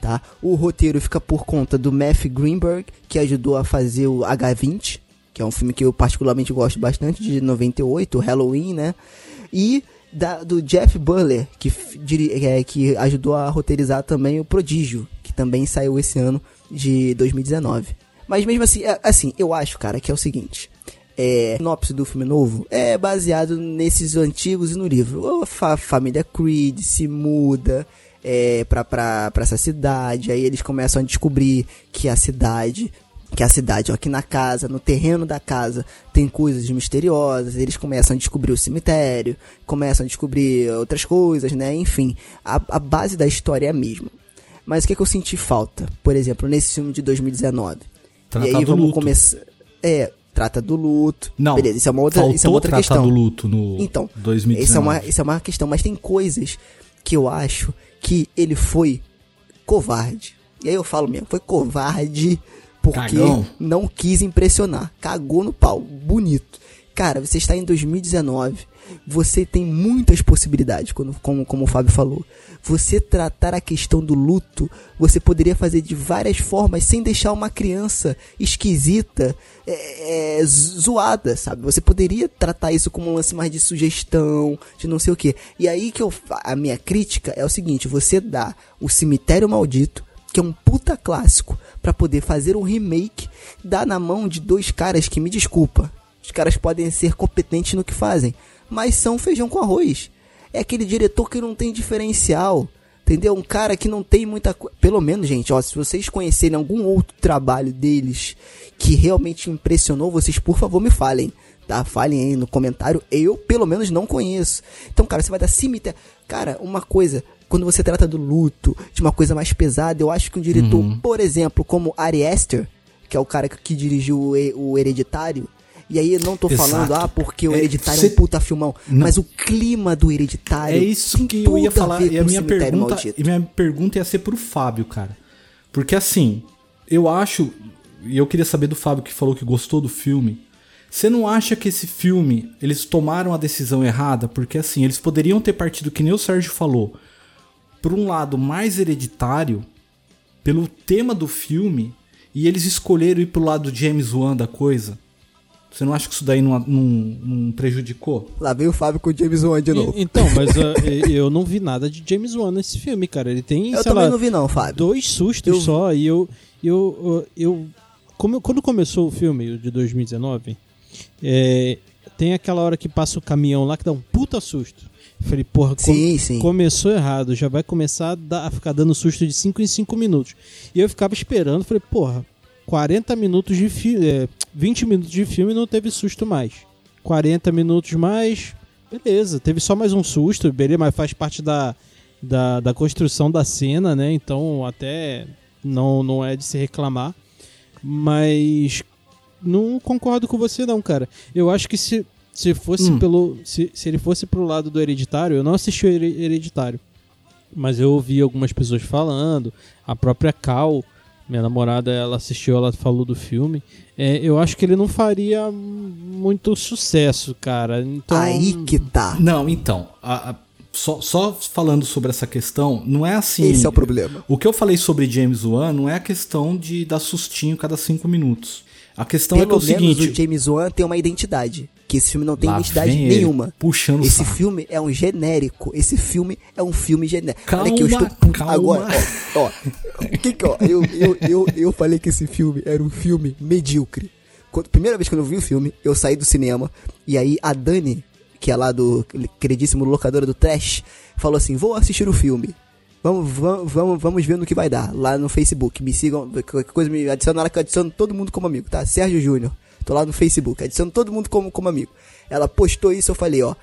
tá? O roteiro fica por conta do Matthew Greenberg, que ajudou a fazer o H20, que é um filme que eu particularmente gosto bastante, de 98, Halloween, né? E da- do Jeff Burler, que, é, que ajudou a roteirizar também o Prodígio, que também saiu esse ano de 2019. Mas mesmo assim, é- assim, eu acho, cara, que é o seguinte. É, sinopse do filme novo é baseado nesses antigos e no livro. A fa- família Creed se muda é, pra, pra, pra essa cidade, aí eles começam a descobrir que a cidade que a cidade, ó, aqui na casa, no terreno da casa, tem coisas misteriosas, eles começam a descobrir o cemitério, começam a descobrir outras coisas, né? Enfim, a, a base da história é a mesma. Mas o que, que eu senti falta, por exemplo, nesse filme de 2019? Tratar e aí vamos começar. É, trata do luto. Não, Beleza, isso é uma outra, isso é uma outra tratar questão. do luto no Então, 2019. Isso é, uma, isso é uma questão, mas tem coisas que eu acho que ele foi covarde. E aí eu falo mesmo, foi covarde porque Cagão. não quis impressionar. Cagou no pau. Bonito. Cara, você está em 2019. Você tem muitas possibilidades, quando, como, como o Fábio falou. Você tratar a questão do luto, você poderia fazer de várias formas sem deixar uma criança esquisita, é, é, zoada, sabe? Você poderia tratar isso como um lance mais de sugestão, de não sei o que. E aí que eu, a minha crítica é o seguinte: você dá o Cemitério Maldito, que é um puta clássico, pra poder fazer um remake, dá na mão de dois caras que me desculpa. Os caras podem ser competentes no que fazem, mas são feijão com arroz. É aquele diretor que não tem diferencial. Entendeu? Um cara que não tem muita coisa. Pelo menos, gente, ó, se vocês conhecerem algum outro trabalho deles que realmente impressionou, vocês, por favor, me falem. Tá? Falem aí no comentário. Eu, pelo menos, não conheço. Então, cara, você vai dar cemitério. Cara, uma coisa. Quando você trata do luto, de uma coisa mais pesada, eu acho que um diretor, por exemplo, como Ari Aster, que é o cara que, que dirigiu o, o Hereditário, e aí eu não tô Exato. falando, ah, porque o É, Hereditário é cê- um puta filmão, Não. mas o clima do Hereditário É isso que eu ia falar. E a minha pergunta, Maldito. e minha pergunta ia ser pro Fábio, cara. Porque assim, eu acho. E eu queria saber do Fábio que falou que gostou do filme. Você não acha que esse filme, eles tomaram a decisão errada? Porque assim, eles poderiam ter partido, que nem o Sérgio falou, por um lado mais hereditário, pelo tema do filme, e eles escolheram ir pro lado James Wan da coisa. Você não acha que isso daí não, não, não prejudicou? Lá vem o Fábio com o James Wan de novo. E- Então, mas ah, eu não vi nada de James Wan nesse filme, cara. Ele tem, eu sei também lá, não vi não, Fábio. dois sustos Eu- só. E eu. eu, eu, como, quando começou o filme o de 2019, é, tem aquela hora que passa o caminhão lá que dá um puta susto. Falei, porra, com- Sim, sim. começou errado, já vai começar a, dar- a ficar dando susto de 5 em 5 minutos. E eu ficava esperando, falei, porra, 40 minutos de filme. 20 minutos de filme não teve susto mais. 40 minutos mais, beleza, teve só mais um susto, beleza, mas faz parte da, da, da construção da cena, né? Então até não, não é de se reclamar. Mas não concordo com você não, cara. Eu acho que se, se fosse Hum. pelo. Se, se ele fosse pro lado do hereditário, eu não assisti o Here- hereditário. Mas eu ouvi algumas pessoas falando, a própria Cal, minha namorada, ela assistiu, ela falou do filme. É, eu acho que ele não faria muito sucesso, cara. Então, Aí que tá. Não, então, a- a- só, só falando sobre essa questão, não é assim. Esse é o problema. O que eu falei sobre James Wan não é a questão de dar sustinho cada cinco minutos. A questão é, que é Pelo o menos seguinte. o James Wan tem uma identidade. Que esse filme não tem lá identidade nenhuma. Puxando Esse saco. filme é um genérico. Esse filme é um filme genérico. Olha que eu Calma, estou calma. agora. Ó, ó. O que que, ó, eu, eu, eu, eu falei que esse filme era um filme medíocre. Quando, primeira vez que eu vi o filme, eu saí do cinema e aí a Dani, que é lá do queridíssimo locadora do Trash, falou assim: "Vou assistir o filme. Vamos, vamos, vamos, vamos ver no que vai dar lá no Facebook. Me sigam, qualquer coisa me adiciona lá que eu adiciono todo mundo como amigo, tá? Sérgio Júnior. Tô lá no Facebook, adiciono todo mundo como, como amigo. Ela postou isso, eu falei, ó,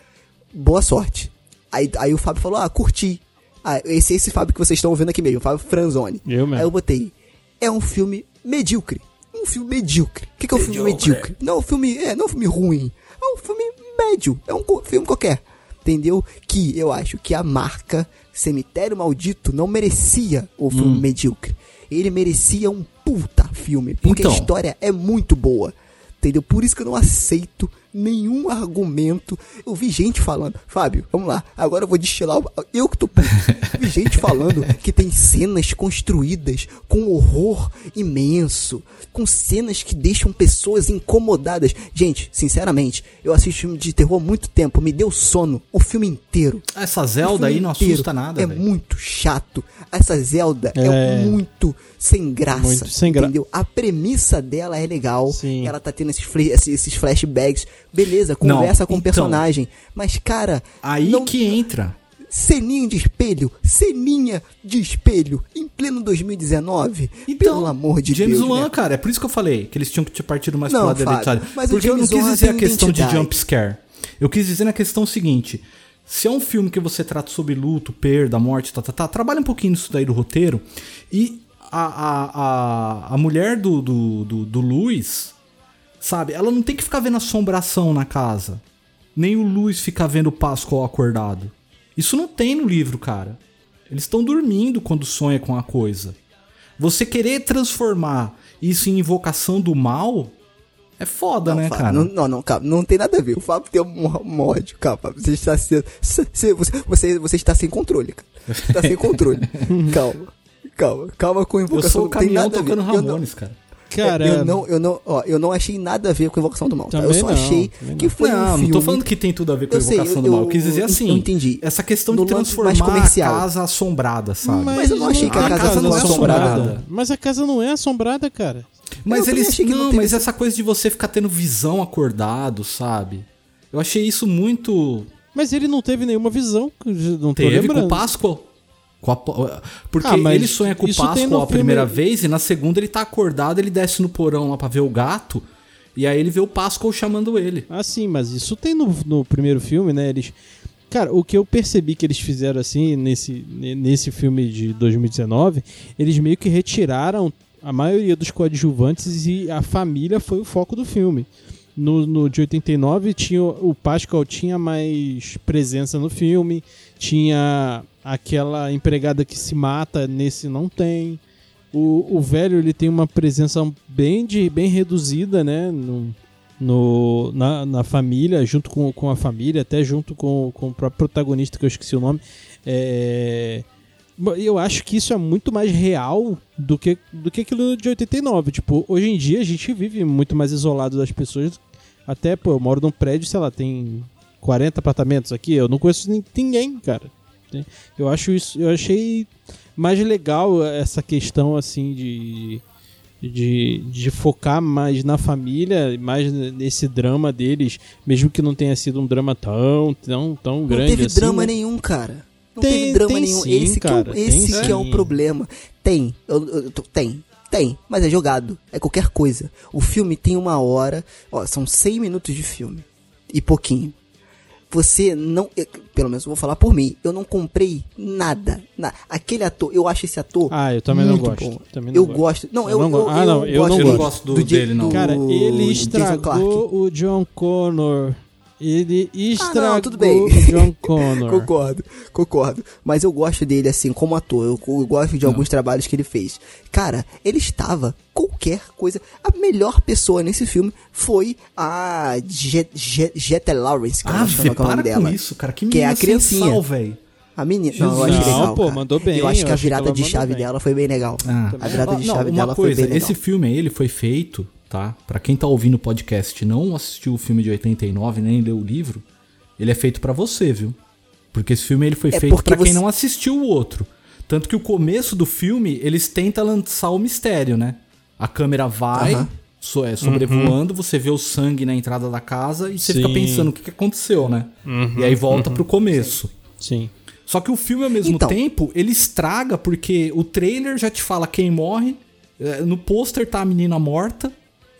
boa sorte. Aí, aí o Fábio falou, ah, curti. Ah, esse, esse Fábio que vocês estão ouvindo aqui mesmo, o Fábio Franzoni. Eu mesmo. Aí eu botei, é um filme medíocre. Um filme medíocre. O que, que é um filme medíocre? Não é um filme, é, não é um filme ruim. É um filme médio. É um filme qualquer. Entendeu? Que eu acho que a marca Cemitério Maldito não merecia o filme medíocre. Ele merecia um puta filme. Porque Então. a história é muito boa. Entendeu? Por isso que eu não aceito nenhum argumento. Eu vi gente falando, Fábio, vamos lá, agora eu vou destilar. o- Eu que tô puto. vi gente falando que tem cenas construídas com horror imenso, com cenas que deixam pessoas incomodadas. Gente, sinceramente, eu assisto filme de terror há muito tempo, me deu sono o filme inteiro. Essa Zelda aí não assusta nada, É velho. muito chato. Essa Zelda é, É. muito sem graça. Muito sem gra- entendeu? A premissa dela é legal. Sim. Ela tá tendo esses- esses flashbacks. Beleza, conversa com o então. personagem. Mas, cara. Aí não- que entra. Ceninha de espelho, ceninha de espelho, em pleno 2019. Pelo amor de James Deus. Wan, né? cara, é por isso que eu falei que eles tinham que ter partido mais Não, pro lado Fábio, mas Porque eu não James quis dizer a questão de identidade. jump scare. Eu quis dizer na questão seguinte: se é um filme que você trata sobre luto, perda, morte, tá, tá, tá, trabalha um pouquinho nisso daí do roteiro. E a, a, a, a mulher do, do, do, do Luiz, sabe, ela não tem que ficar vendo assombração na casa. Nem o Luiz ficar vendo o Pascoal acordado. Isso não tem no livro, cara. Eles estão dormindo quando sonha com a coisa. Você querer transformar isso em invocação do mal é foda, né, Fábio, cara? Não, não, não, calma, não tem nada a ver. O Fábio tem um, ódio. Fábio, Você está sendo. Você, você, você, está sem controle, cara. Você está sem controle. calma. Calma, calma com a Eu invocação. sou o não caminhão tocando não- Ramones, cara. Cara, eu não, eu não, ó, eu não achei nada a ver com a invocação do mal. Tá? Eu só não, achei que foi não, um filme. não tô falando que tem tudo a ver com a Eu sei, invocação eu- do mal. Eu eu- quis dizer eu assim. entendi. Essa questão No de transformar comercial. a casa assombrada, sabe? Mas eu não achei que a A casa casa não é é assombrada. assombrada. Mas a casa não é assombrada, cara. Mas Eu eles. não Não, mas essa- essa coisa de você ficar tendo visão acordado, sabe? Eu achei isso muito. Mas ele não teve nenhuma visão. Não tô Teve com lembrando. o Pascoal. Po- Porque Ah, ele sonha com o no a primeira filme- vez e na segunda ele tá acordado, ele desce no porão lá pra ver o gato. E aí ele vê o Pascoal chamando ele. Ah, sim, mas isso tem no, no primeiro filme, né? Eles. Cara, o que eu percebi que eles fizeram assim nesse, ne- nesse filme de 2019, eles meio que retiraram a maioria dos coadjuvantes e a família foi o foco do filme. No, no de 89 tinha o o Pascal tinha mais presença no filme, tinha aquela empregada que se mata, nesse não tem. O, o velho ele tem uma presença bem, de, bem reduzida, né? No, no, na, na família, junto com, com a família, até junto com, com o próprio protagonista, que eu esqueci o nome. É, eu acho que isso é muito mais real do que, do que aquilo de 89. Tipo, hoje em dia a gente vive muito mais isolado das pessoas. Até, pô, eu moro num prédio, sei lá, tem 40 apartamentos aqui, eu não conheço nin- ninguém, cara. Eu acho isso, eu achei mais legal essa questão assim de de, de focar mais na família, mais nesse drama deles, mesmo que não tenha sido um drama tão tão tão Não grande teve assim. drama né? nenhum, cara. Não Tem- teve drama tem nenhum. sim, esse cara, que é, o, esse que é o problema. Tem. Eu, eu tem. Tem, mas é jogado. É qualquer coisa. O filme tem uma hora. Ó, são 100 minutos de filme. E pouquinho. Você não. Pelo menos eu vou falar por mim. Eu não comprei nada. na- aquele ator, eu acho esse ator. Ah, eu também não gosto. bom. Também não eu gosto. gosto. Não, Eu eu, não go- eu, Ah, não, eu Eu não gosto do- Ja- dele, não. Cara, ele estragou o John Connor. Ele estragou Ah, tudo bem. o John Connor. Concordo, concordo. Mas eu gosto dele, assim, como ator. Eu, eu gosto de alguns trabalhos que ele fez. Cara, ele estava qualquer coisa. A melhor pessoa nesse filme foi a Je- Je- Jetta Lawrence, que Ah, não vê, para nome dela. com isso, cara. Que Que é a criancinha. velho. A menina. Não, eu acho Não, legal. pô, cara. mandou bem, Eu acho que a virada de chave bem. dela foi bem legal. Ah. A virada de Não, chave dela coisa, foi bem legal. esse filme aí, ele foi feito, tá? Pra quem tá ouvindo o podcast e não assistiu o filme de 89, nem leu o livro, ele é feito pra você, viu? Porque esse filme ele foi É feito pra quem você- não assistiu o outro. Tanto que o começo do filme, eles tentam lançar o mistério, né? A câmera vai, so- é, sobrevoando, você vê o sangue na entrada da casa e você fica Sim. pensando o que, que aconteceu, né? E aí volta pro começo. Sim. Só que o filme, ao mesmo Então. tempo, ele estraga porque o trailer já te fala quem morre, é, no pôster tá a menina morta,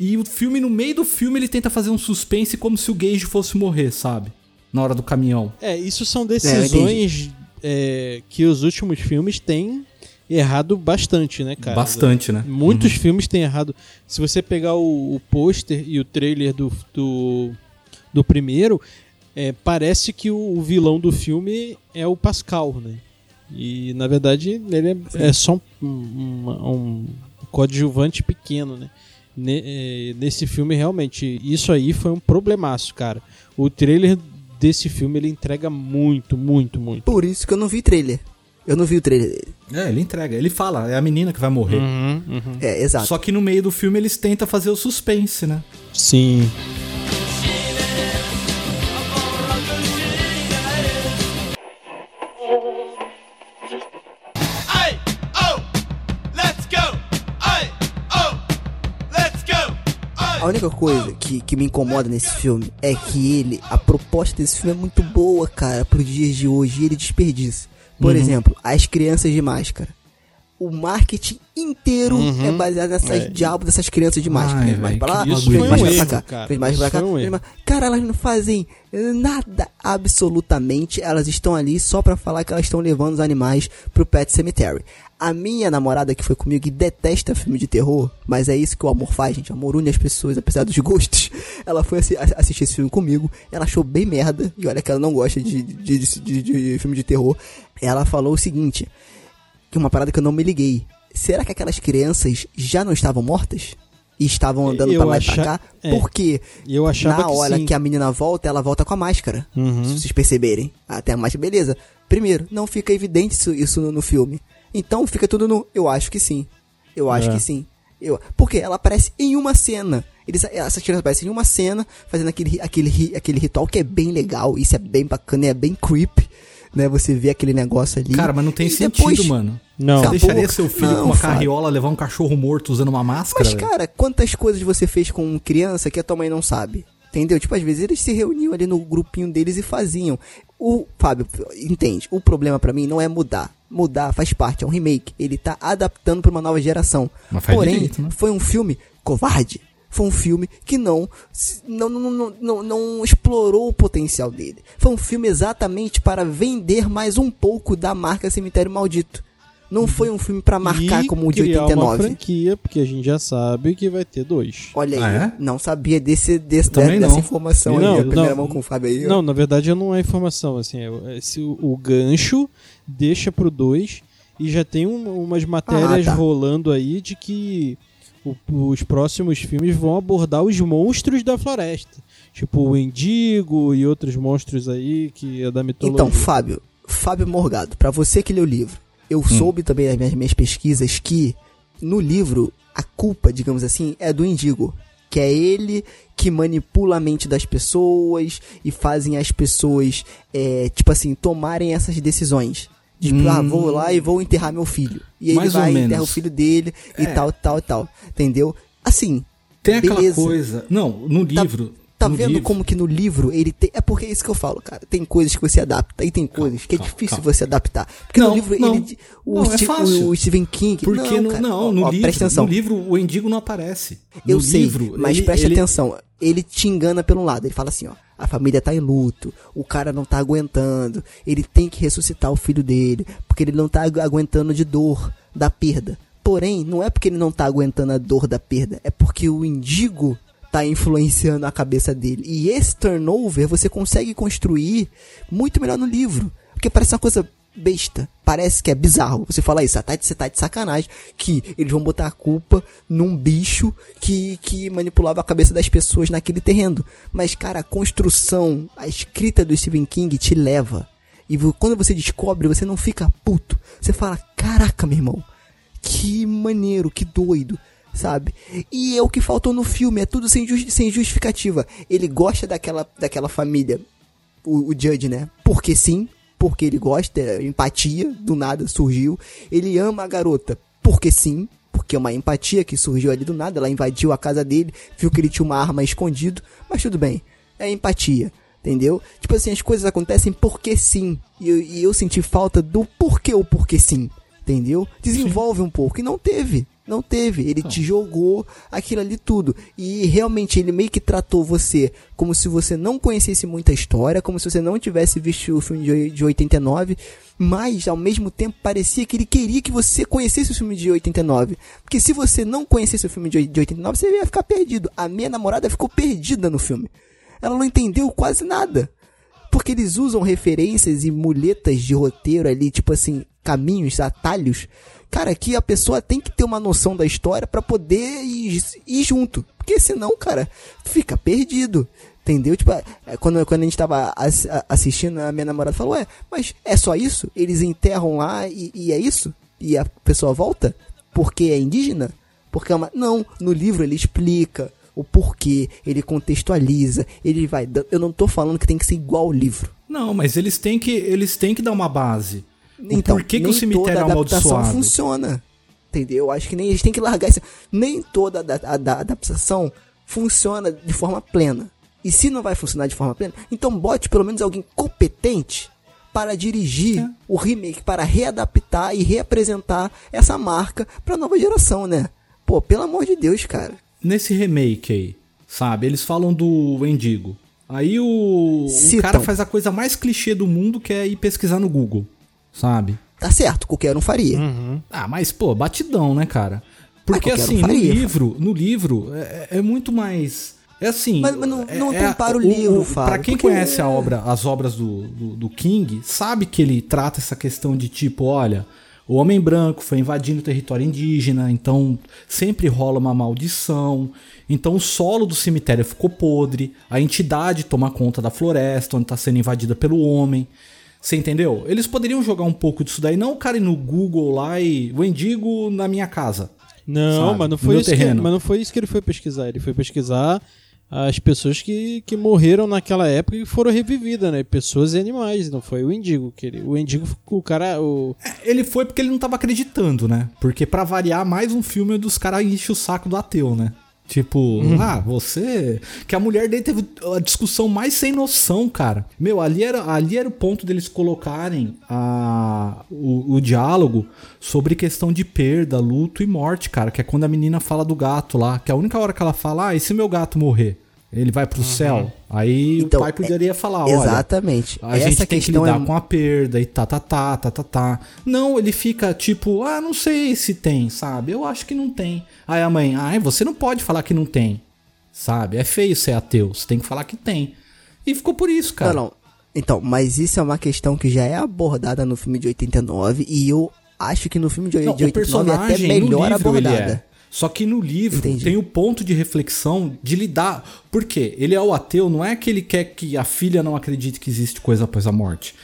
e o filme, no meio do filme, ele tenta fazer um suspense como se o Gage fosse morrer, sabe? Na hora do caminhão. É, isso são eu decisões é, que os últimos filmes têm errado bastante, né, cara? Bastante, né? Muitos filmes têm errado. Se você pegar o, o pôster e o trailer do, do, do primeiro, é, parece que o, o vilão do filme é o Pascal, né? E na verdade ele é, é só um, um, um coadjuvante pequeno, né? É, nesse filme, realmente, isso aí foi um problemaço, cara. O trailer desse filme ele entrega muito, muito, muito. Por isso que eu não vi trailer. Eu não vi o trailer dele. É, ele entrega. Ele fala, é a menina que vai morrer. É, exato. Só que no meio do filme eles tentam fazer o suspense, né? Sim. A única coisa que, que me incomoda nesse filme é que ele, a proposta desse filme é muito boa, cara, pros dias de hoje, e ele desperdiça. Por exemplo, as crianças de máscara. O marketing inteiro é baseado nessas diabos dessas crianças de máscara. Ai, mais pra lá, mais pra erro, cá, cara. mais pra cá. Cara, elas não fazem nada, absolutamente. Elas estão ali só pra falar que elas estão levando os animais pro Pet Cemetery. A minha namorada que foi comigo e detesta filme de terror, mas é isso que o amor faz, gente. Amor une as pessoas, apesar dos gostos. Ela foi assistir esse filme comigo, ela achou bem merda, e olha que ela não gosta de, de, de, de- de filme de terror. Ela falou o seguinte, que uma parada que eu não me liguei. Será que aquelas crianças já não estavam mortas? E estavam andando Eu pra lá e pra cá? é. Porque eu achava na que hora sim. que a menina volta, ela volta com a máscara. Uhum. Se vocês perceberem. Até a máscara, beleza. Primeiro, não fica evidente isso, isso no, no filme. Então fica tudo no. Eu acho que sim. Eu acho É. que sim. Eu, porque ela aparece em uma cena. Eles, essas crianças aparecem em uma cena, fazendo aquele, aquele, aquele ritual que é bem legal. Isso é bem bacana, é bem creep. Né? Você vê aquele negócio ali. Cara, mas não tem E sentido, depois- mano. Não. Você Acabou. deixaria seu filho Não, com uma Fábio. carriola levar um cachorro morto usando uma máscara? Mas, cara, quantas coisas você fez com criança que a tua mãe não sabe? Entendeu? Tipo, às vezes eles se reuniam ali no grupinho deles e faziam. O Fábio, entende? O problema pra mim não é mudar. Mudar faz parte, é um remake. Ele tá adaptando pra uma nova geração. Mas faz Porém, direito, né? foi um filme covarde. Foi um filme que não, não, não, não, não, explorou o potencial dele. Foi um filme exatamente para vender mais um pouco da marca Cemitério Maldito. Não foi um filme pra marcar e como o de criar uma 89. franquia, porque a gente já sabe que vai ter dois. Olha aí, Ah, é? não sabia desse, desse também dessa não. informação Não, aí, a primeira não. mão com o Fábio aí. Não, na verdade não é informação, assim, é- é se o, o gancho deixa pro 2 e já tem um- umas matérias Ah, tá. rolando aí de que o- os próximos filmes vão abordar os monstros da floresta. Tipo o Endigo e outros monstros aí que é da mitologia. Então, Fábio, Fábio Morgado, pra você que lê o livro, eu Hum. soube também nas minhas, minhas pesquisas que no livro a culpa, digamos assim, é do Indigo. Que é ele que manipula a mente das pessoas e fazem as pessoas, é, tipo assim, tomarem essas decisões. Tipo, Hum. ah, vou lá e vou enterrar meu filho. E aí Mais ele vai e enterra o filho dele e É. tal, tal, tal. Entendeu? Assim, Tem aquela beleza. coisa. Não, no Tá- livro. Tá No vendo livro. como que no livro ele tem. É porque é isso que eu falo, cara. Tem coisas que você adapta e tem coisas que é calma, difícil calma. você adaptar. Porque Não, no livro não. ele. O, Não, é fácil. o Stephen King. Porque no, cara, não, ó, no, ó, livro, no livro o Endigo não aparece. Eu no sei, livro, mas ele- presta ele- atenção. Ele te engana pelo lado. Ele fala assim, ó. A família tá em luto. O cara não tá aguentando. Ele tem que ressuscitar o filho dele. Porque ele não tá agu- aguentando de dor da perda. Porém, não é porque ele não tá aguentando a dor da perda. É porque o indigo tá influenciando a cabeça dele. E esse turnover você consegue construir muito melhor no livro. Porque parece uma coisa besta. Parece que é bizarro. Você fala isso, ah, tá de- você tá de sacanagem. Que eles vão botar a culpa num bicho que, que manipulava a cabeça das pessoas naquele terreno. Mas, cara, a construção, a escrita do Stephen King te leva. E quando você descobre, você não fica puto. Você fala, caraca, meu irmão. Que maneiro, que doido, sabe? E é o que faltou no filme, é tudo sem, sem justificativa. Ele gosta daquela, daquela família, o, o Judge, né? Porque sim, porque ele gosta, é empatia, do nada surgiu. Ele ama a garota, porque sim, porque é uma empatia que surgiu ali do nada. Ela invadiu a casa dele, viu que ele tinha uma arma escondido, mas tudo bem, é empatia. Entendeu? Tipo assim, as coisas acontecem porque sim. E, eu- e eu senti falta do porquê o porquê sim. Entendeu? Desenvolve um pouco. E não teve. Não teve. Ele te jogou aquilo ali tudo. E realmente ele meio que tratou você como se você não conhecesse muita história, como se você não tivesse visto o filme de, oi- de 89, mas ao mesmo tempo parecia que ele queria que você conhecesse o filme de 89. Porque se você não conhecesse o filme de 89, você ia ficar perdido. A minha namorada ficou perdida no filme. Ela não entendeu quase nada. Porque eles usam referências e muletas de roteiro ali, tipo assim, caminhos, atalhos. Cara, que a pessoa tem que ter uma noção da história pra poder ir, ir junto. Porque senão, cara, fica perdido. Entendeu? Tipo, é, quando, quando a gente tava assistindo, a minha namorada falou, ué, mas é só isso? Eles enterram lá e, e é isso? E a pessoa volta? Porque é indígena? Porque é uma... Não, no livro ele explica o porquê, ele contextualiza, ele vai... Eu não tô falando que tem que ser igual ao livro. Não, mas eles têm que, eles têm que dar uma base. Então, porquê que nem o cemitério é toda adaptação amaldiçoado? funciona. Entendeu? Eu acho que nem eles têm que largar isso. Nem toda ada- ada- adaptação funciona de forma plena. E se não vai funcionar de forma plena, então bote pelo menos alguém competente para dirigir É. o remake, para readaptar e reapresentar essa marca para nova geração, né? Pô, pelo amor de Deus, cara. Nesse remake aí, sabe? Eles falam do Wendigo. Aí o, o cara faz a coisa mais clichê do mundo que é ir pesquisar no Google, sabe? Tá certo, qualquer um faria. Ah, mas pô, batidão, né, cara? Porque um assim, no faria, livro, no livro é, é muito mais é assim. Mas- mas não- é- não é- compara o livro, Fábio, Pra quem porque- conhece a obra, as obras do, do, do King, sabe que ele trata essa questão de tipo, olha, o homem branco foi invadindo o território indígena, então sempre rola uma maldição. Então o solo do cemitério ficou podre, a entidade toma conta da floresta onde está sendo invadida pelo homem. Você entendeu? Eles poderiam jogar um pouco disso daí, não o cara ir no Google lá e Wendigo na minha casa. Não, Sabe? mas não foi isso que, mas não foi isso que ele foi pesquisar. Ele foi pesquisar as pessoas que, que morreram naquela época e foram revividas, né? Pessoas e animais, não foi o Indigo que ele, o Indigo, o cara, o Ele foi porque ele não tava acreditando, né? Porque pra variar, mais um filme dos caras enche o saco do ateu, né? Tipo, ah, você. Que a mulher dele teve a discussão mais sem noção, cara. Meu, ali era, ali era o ponto deles colocarem a, o, o diálogo sobre questão de perda, luto e morte, cara. Que é quando a menina fala do gato lá. Que é a única hora que ela fala, ah, e se meu gato morrer? Ele vai pro céu. Aí Então, o pai poderia falar, olha. Exatamente. A Essa gente tem que questão lidar é com a perda e tá, tá, tá, tá, tá, tá. Não, ele fica tipo, ah, não sei se tem, sabe? Eu acho que não tem. Aí a mãe, ai, você não pode falar que não tem, sabe? É feio ser ateu, você tem que falar que tem. E ficou por isso, cara. Não, não. Então, mas isso é uma questão que já é abordada no filme de 89 e eu acho que no filme de, Não, de o 89 é até melhor livro ele abordada. Só que no livro Entendi. tem o ponto de reflexão de lidar. Por quê? Ele é o ateu, não é que ele quer que a filha não acredite que existe coisa após a morte.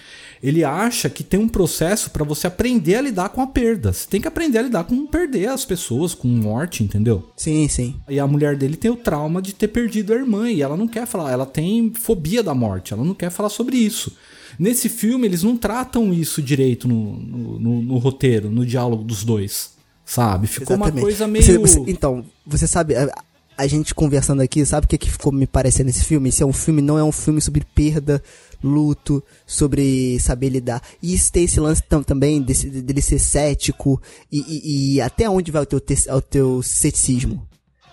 Ele acha que tem um processo pra você aprender a lidar com a perda. Você tem que aprender a lidar com perder as pessoas, com morte, entendeu? Sim, sim. E a mulher dele tem o trauma de ter perdido a irmã e ela não quer falar, ela tem fobia da morte, ela não quer falar sobre isso. Nesse filme, eles não tratam isso direito no, no, no- no roteiro, no diálogo dos dois. Sabe? Ficou uma Exatamente. coisa meio. Você- você- então, você sabe, a- a gente conversando aqui, sabe o que, que ficou me parecendo esse filme? Esse é um filme, não é um filme sobre perda, luto, sobre saber lidar. E isso tem esse lance tam, também desse, dele ser cético e, e- e até onde vai o teu, te- o teu ceticismo.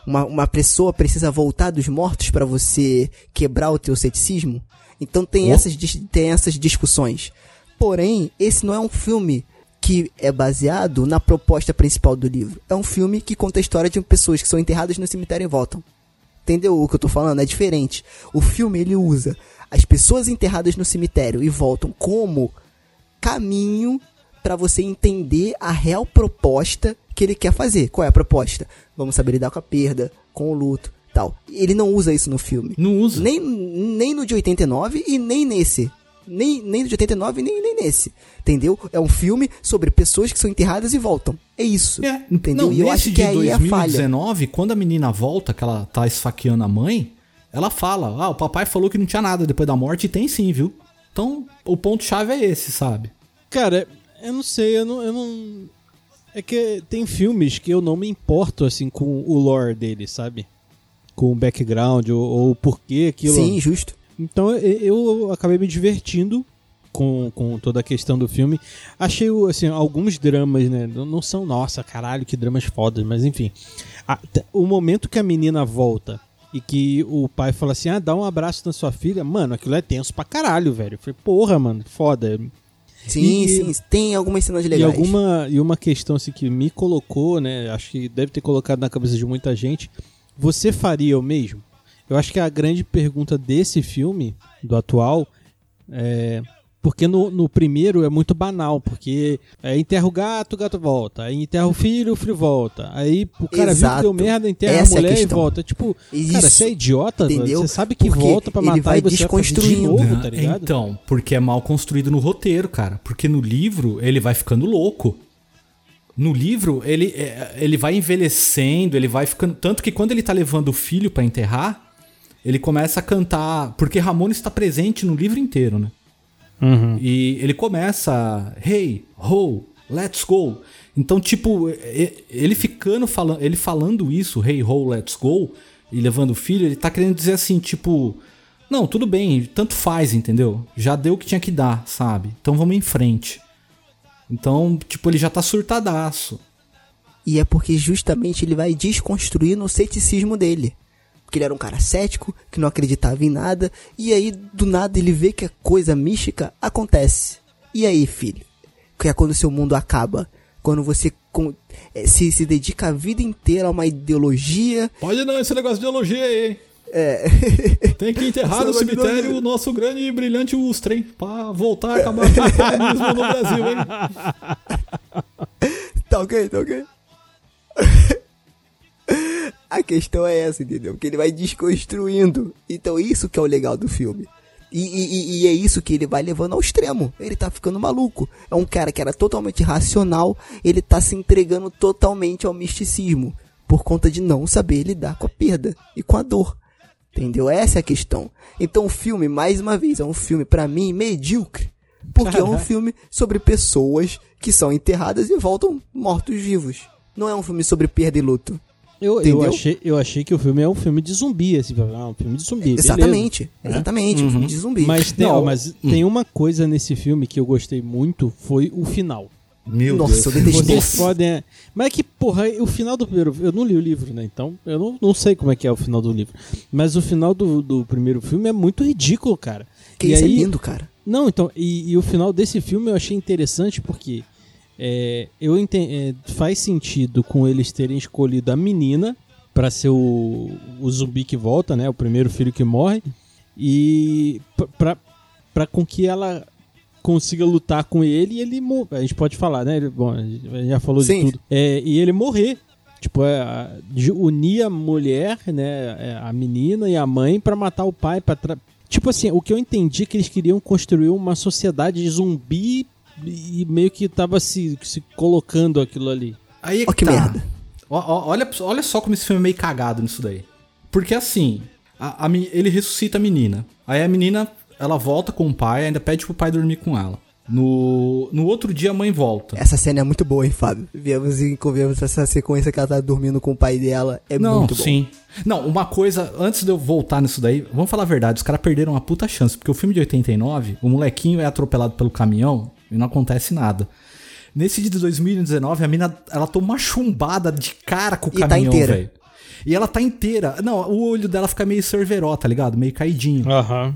Uma, uma pessoa precisa voltar dos mortos pra você quebrar o teu ceticismo? Então tem, Oh. essas, tem essas discussões. Porém, esse não é um filme que é baseado na proposta principal do livro. É um filme que conta a história de pessoas que são enterradas no cemitério e voltam. Entendeu o que eu tô falando? É diferente. O filme ele usa as pessoas enterradas no cemitério e voltam como caminho pra você entender a real proposta que ele quer fazer. Qual é a proposta? Vamos saber lidar com a perda, com o luto, tal. Ele não usa isso no filme. Não usa. Nem, nem no de 89 e nem nesse. Nem, nem de 89 nem, nem nesse. Entendeu? É um filme sobre pessoas que são enterradas e voltam. É isso. É, Entendeu? Não, e eu acho que de aí é a falha. 2019, quando a menina volta, que ela tá esfaqueando a mãe, ela fala: Ah, o papai falou que não tinha nada depois da morte, e tem sim, viu? Então, o ponto-chave é esse, sabe? Cara, eu não sei, eu não, eu não. É que tem filmes que eu não me importo assim com o lore dele, sabe? Com o background ou, ou o porquê aquilo. Sim, justo. Então eu, acabei me divertindo com, com toda a questão do filme. Achei assim, alguns dramas, né? Não são, nossa, caralho, que dramas fodas, mas enfim. A- o momento que a menina volta e que o pai fala assim: ah, dá um abraço na sua filha, mano, aquilo é tenso pra caralho, velho. Eu falei, porra, mano, foda. Sim, E- sim. Tem algumas cenas E legais. alguma e uma questão assim que me colocou, né? Acho que deve ter colocado na cabeça de muita gente. Você faria o mesmo? Eu acho que a grande pergunta desse filme, do atual, é. Porque no, no primeiro é muito banal, porque é, enterra o gato, o gato volta. Aí enterra o filho, o filho volta. Aí o cara viu que Exato. deu merda, enterra Essa é a a mulher e questão. volta. Tipo, Isso. cara, você é idiota, Entendeu? você sabe que Porque volta pra ele matar vai e você vai de desconstruindo. novo, Ah, tá ligado? Então, porque é mal construído no roteiro, cara. Porque no livro ele vai ficando louco. No livro ele, é, ele vai envelhecendo, ele vai ficando. Tanto que quando ele tá levando o filho pra enterrar, ele começa a cantar. Porque Ramones está presente no livro inteiro, né? Uhum. E ele começa, hey, ho, let's go. Então, tipo, ele ficando falando, ele falando isso, hey, ho, let's go, e levando o filho, ele tá querendo dizer assim, tipo, não, tudo bem, tanto faz, entendeu? Já deu o que tinha que dar, sabe? Então vamos em frente. Então, tipo, ele já tá surtadaço. E é porque justamente ele vai desconstruir no ceticismo dele. Porque ele era um cara cético, que não acreditava em nada, e aí do nada ele vê que a coisa mística acontece. E aí, filho? Que é quando o seu mundo acaba. Quando você eh, se, se dedica a vida inteira a uma ideologia. Pode não, esse negócio de ideologia aí, hein? É. Tem que enterrar no cemitério o nosso grande e brilhante Ustra, hein? Pra voltar a acabar com o comunismo no Brasil, hein? tá ok, tá ok. A questão é essa, entendeu? Porque ele vai desconstruindo. Então isso que é o legal do filme. E, e- e- é isso que ele vai levando ao extremo. Ele tá ficando maluco. É um cara que era totalmente racional, ele tá se entregando totalmente ao misticismo. Por conta de não saber lidar com a perda e com a dor. Entendeu? Essa é a questão. Então o filme, mais uma vez, é um filme pra mim medíocre. Porque é um filme sobre pessoas que são enterradas e voltam mortos-vivos. Não é um filme sobre perda e luto. Eu, eu, achei, eu achei que o filme é um filme de zumbi, assim, ah, um filme de zumbi. beleza. Exatamente. Exatamente. Um filme de zumbi. Mas, tem, Não, mas tem uma coisa nesse filme que eu gostei muito, foi o final. Meu Nossa, eu detestei. Vocês podem. Mas é que, porra, o final do primeiro. Eu não li o livro, né? Então eu não, não sei como é que é o final do livro. Mas o final do, do primeiro filme é muito ridículo, cara. Que e isso aí, é lindo, cara. Não, então, e, e o final desse filme eu achei interessante porque é, eu enten- é, faz sentido com eles terem escolhido a menina pra ser o, o zumbi que volta, né? O primeiro filho que morre. E p- pra, pra com que ela consiga lutar com ele e ele A gente pode falar, né? Ele- bom, a gente já falou Sim. de tudo. É, e ele morrer. Tipo, é, unir a mulher, né? é, A menina e a mãe pra matar o pai. Pra Tipo assim, o que eu entendi é que eles queriam construir uma sociedade zumbi e meio que tava se, se colocando aquilo ali. Aí é Ó que tá. merda. Ó, ó, olha, olha só como esse filme é meio cagado nisso daí. Porque assim, a- a ele ressuscita a menina. Aí a menina, ela volta com o pai, ainda pede pro pai dormir com ela. No, no outro dia a mãe volta. Essa cena é muito boa, hein, Fábio? Viemos e convemos essa sequência que ela tá dormindo com o pai dela. É Não, muito bom. sim. Não, uma coisa, antes de eu voltar nisso daí, vamos falar a verdade, os caras perderam uma puta chance, porque o filme de 89, o molequinho é atropelado pelo caminhão e não acontece nada. Nesse de 2019, a mina, ela toma uma chumbada de cara com o E tá caminhão, inteira. velho. E ela tá inteira. Não, o olho dela fica meio cerveró, tá ligado? Meio caidinho. Aham.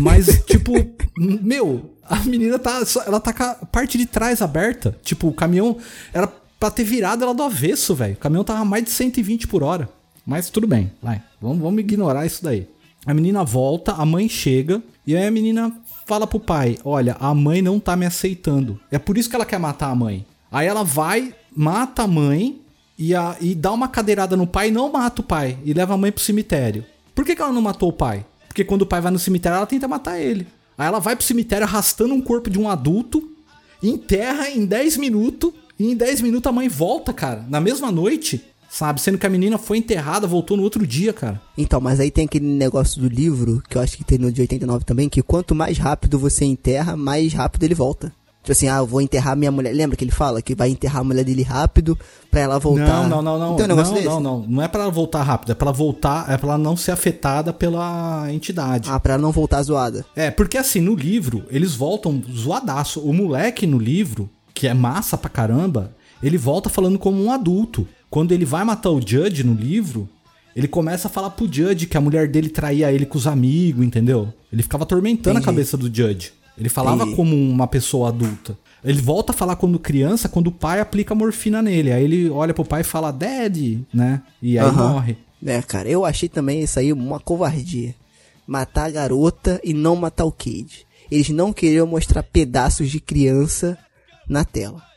Mas, tipo, meu, a menina tá. só- Ela tá com a parte de trás aberta. Tipo, o caminhão era pra ter virado ela do avesso, velho. O caminhão tava a mais de 120 por hora. Mas tudo bem, vai. Vamos, vamos ignorar isso daí. A menina volta, a mãe chega, e aí a menina fala pro pai: Olha, a mãe não tá me aceitando. É por isso que ela quer matar a mãe. Aí ela vai, mata a mãe e, a- e dá uma cadeirada no pai e não mata o pai. E leva a mãe pro cemitério. Por que, que ela não matou o pai? Porque quando o pai vai no cemitério, ela tenta matar ele. Aí ela vai pro cemitério arrastando um corpo de um adulto, enterra em 10 minutos, e em 10 minutos a mãe volta, cara, na mesma noite, sabe? Sendo que a menina foi enterrada, voltou no outro dia, cara. Então, mas aí tem aquele negócio do livro, que eu acho que tem no de 89 também, que quanto mais rápido você enterra, mais rápido ele volta. Tipo assim, ah, eu vou enterrar minha mulher. Lembra que ele fala que vai enterrar a mulher dele rápido pra ela voltar? Não, não, não, não. Tem um negócio não, desse? não, não. Não é pra ela voltar rápido, é pra ela voltar, é pra ela não ser afetada pela entidade. Ah, pra ela não voltar zoada. É, porque assim, no livro, eles voltam zoadaço. O moleque no livro, que é massa pra caramba, ele volta falando como um adulto. Quando ele vai matar o Judge no livro, ele começa a falar pro Judge que a mulher dele traía ele com os amigos, entendeu? Ele ficava atormentando Entendi. a cabeça do Judge. Ele falava Entendi. como uma pessoa adulta. Ele volta a falar quando criança, quando o pai aplica morfina nele. Aí ele olha pro pai e fala, Dad, né? E aí morre. É, cara, eu achei também isso aí uma covardia. Matar a garota e não matar o Cade. Eles não queriam mostrar pedaços de criança na tela.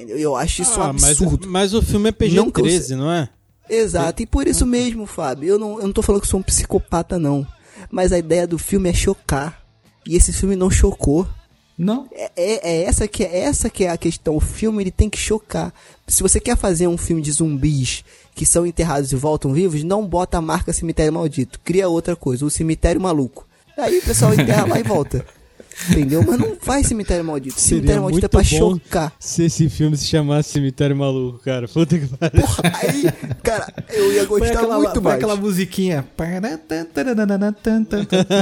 Entendeu? Eu acho isso um Ah, mas, absurdo. mas o filme é PG-13, não é? Exato, e por isso mesmo, Fábio, eu não, eu não tô falando que sou um psicopata, não. Mas a ideia do filme é chocar. E esse filme não chocou. Não. É, é, é essa que é essa que é a questão. O filme ele tem que chocar. Se você quer fazer um filme de zumbis que são enterrados e voltam vivos, não bota a marca cemitério maldito. Cria outra coisa, o cemitério maluco. Aí o pessoal enterra lá e volta. Entendeu? Mas não faz cemitério maldito. Cemitério maldito é pra chocar. se esse filme se chamasse Cemitério Maluco, cara. Puta que pariu. Porra, aí, cara, eu ia gostar aquela, muito mais. aquela musiquinha.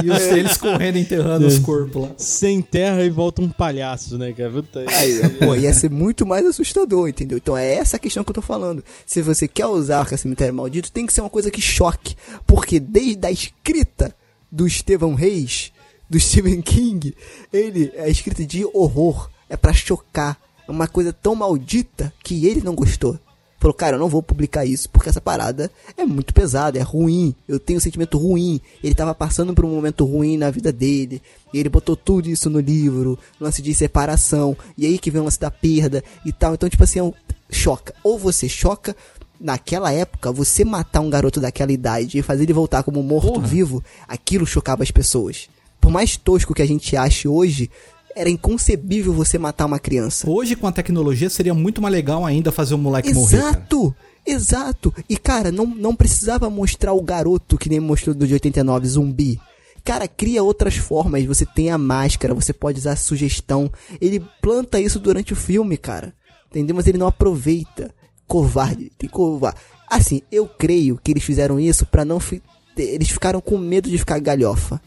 E os, eles correndo enterrando os corpos lá. Sem terra e volta um palhaço, né, cara? Puta Aí, pô, ia ser muito mais assustador, entendeu? Então é essa a questão que eu tô falando. Se você quer usar o cemitério maldito, tem que ser uma coisa que choque. Porque desde a escrita do Estevão Reis, do Stephen King, ele é escrita de horror. É pra chocar. É uma coisa tão maldita que ele não gostou. Falou, cara, eu não vou publicar isso porque essa parada é muito pesada, é ruim. Eu tenho um sentimento ruim. Ele tava passando por um momento ruim na vida dele. E ele botou tudo isso no livro, lance de separação. E aí que vem o lance da perda e tal. Então, tipo assim, é um- choca. Ou você choca. Naquela época, você matar um garoto daquela idade e fazer ele voltar como morto-vivo, aquilo chocava as pessoas. Por mais tosco que a gente ache hoje, era inconcebível você matar uma criança. Hoje, com a tecnologia, seria muito mais legal ainda fazer o moleque morrer. cara. Exato! Exato! E cara, não, não precisava mostrar o garoto que nem mostrou do de 89, zumbi. Cara, cria outras formas. Você tem a máscara, você pode usar a sugestão. Ele planta isso durante o filme, cara. Entendeu? Mas ele não aproveita. Covarde, tem covarde. Assim, eu creio que eles fizeram isso pra não. Fi... Eles ficaram com medo de ficar galhofa.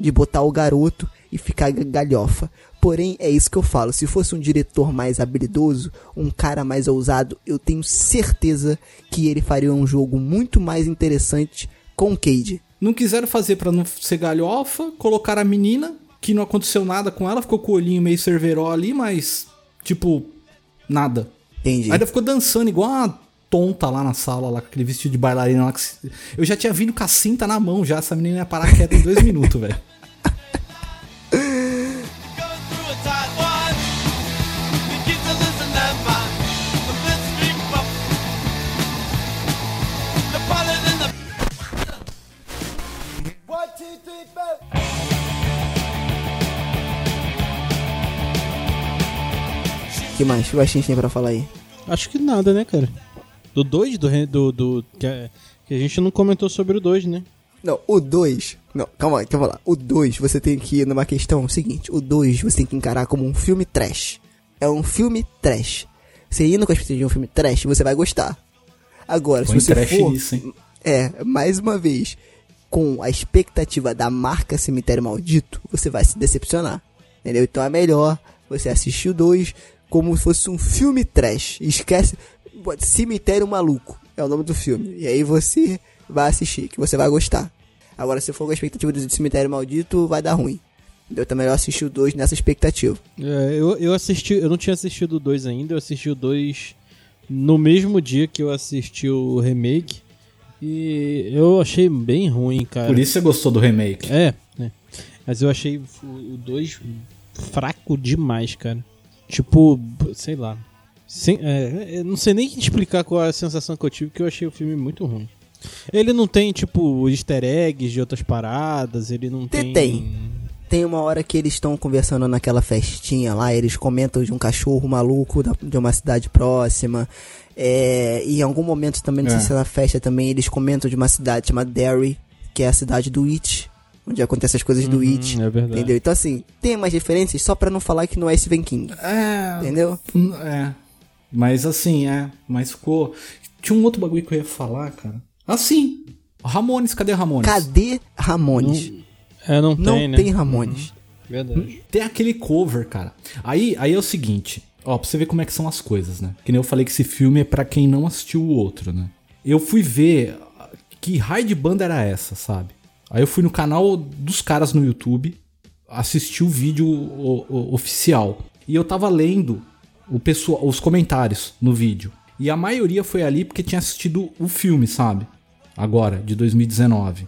De botar o garoto e ficar ga- galhofa. Porém, é isso que eu falo. Se fosse um diretor mais habilidoso, um cara mais ousado, eu tenho certeza que ele faria um jogo muito mais interessante com o Cade. Não quiseram fazer pra não ser galhofa, colocaram a menina, que não aconteceu nada com ela, ficou com o olhinho meio cerveró ali, mas, tipo, nada. Entendi. Ainda ficou dançando igual uma tonta lá na sala, lá com aquele vestido de bailarina lá. Que Eu já tinha vindo com a cinta na mão já, essa menina ia parar quieta em dois minutos, velho. Que mais? O que mais a gente tem pra falar aí? Acho que nada, né, cara? Do 2, do, do, do que, a, que a gente não comentou sobre o 2, né? Não, o 2. Não, calma aí, calma lá. O 2 você tem que ir numa questão seguinte: o 2 você tem que encarar como um filme trash. É um filme trash. Você indo com a expectativa de um filme trash, você vai gostar. Agora, Põe se você trash for. nisso, hein? É, mais uma vez, com a expectativa da marca Cemitério Maldito, você vai se decepcionar. Entendeu? Então é melhor você assistir o 2 como se fosse um filme trash. Esquece. Cemitério Maluco é o nome do filme. E aí você vai assistir, que você vai gostar. Agora, se for com a expectativa do Cemitério Maldito, vai dar ruim. Entendeu? Então é melhor assistir o 2 nessa expectativa. É, eu, eu assisti, eu não tinha assistido o 2 ainda, eu assisti o 2 no mesmo dia que eu assisti o remake. E eu achei bem ruim, cara. Por isso você gostou do remake. É, né? Mas eu achei o 2 fraco demais, cara. Tipo, sei lá. Sem, é, eu não sei nem explicar qual é a sensação que eu tive, que eu achei o filme muito ruim. Ele não tem, tipo, easter eggs de outras paradas, ele não tem. Tem. Tem uma hora que eles estão conversando naquela festinha lá, eles comentam de um cachorro maluco da- de uma cidade próxima. É, e em algum momento também, não É. sei se é na festa também, eles comentam de uma cidade chamada Derry, que é a cidade do It, onde acontecem as coisas do Uhum, It. é verdade. Entendeu? Então assim, tem umas referências só pra não falar que não é Stephen King. É. Entendeu? É. Mas assim, é. Mas ficou. Tinha um outro bagulho que eu ia falar, cara. Assim. Ramones, cadê Ramones? Cadê Ramones? É, não Não tem, né? tem Ramones. Verdade. Tem aquele cover, cara. Aí, aí é o seguinte, ó, pra você ver como é que são as coisas, né? Que nem eu falei que esse filme é pra quem não assistiu o outro, né? Eu fui ver que raio de banda era essa, sabe? Aí eu fui no canal dos caras no YouTube, assisti o vídeo o- o- oficial. E eu tava lendo o pessoal, os comentários no vídeo. E a maioria foi ali porque tinha assistido o filme, sabe? Agora, de 2019.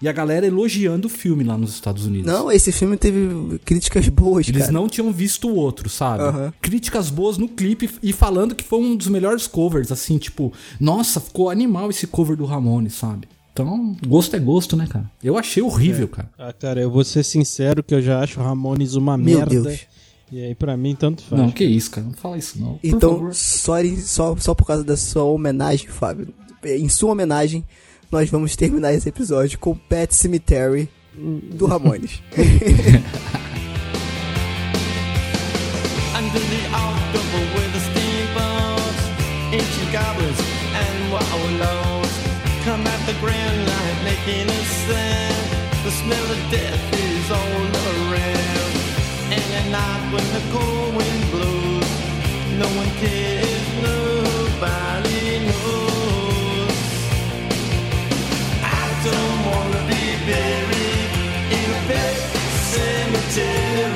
E a galera elogiando o filme lá nos Estados Unidos. Não, esse filme teve críticas boas, Eles cara. não tinham visto o outro, sabe? Aham. Críticas boas no clipe e falando que foi um dos melhores covers, assim, tipo, nossa, ficou animal esse cover do Ramones, sabe? Então, gosto é gosto, né, cara? Eu achei horrível, cara. Ah, cara, eu vou ser sincero que eu já acho Ramones uma Meu merda. Deus. E aí, pra mim, tanto faz. Não, que isso, cara. Não fala isso, não. Por Então, favor. só, só, só por causa da sua homenagem, Fábio, em sua homenagem, nós vamos terminar esse episódio com Pet Cemetery do Ramones. When the cold wind blows, no one cares, nobody knows. I don't wanna be buried in a pet cemetery.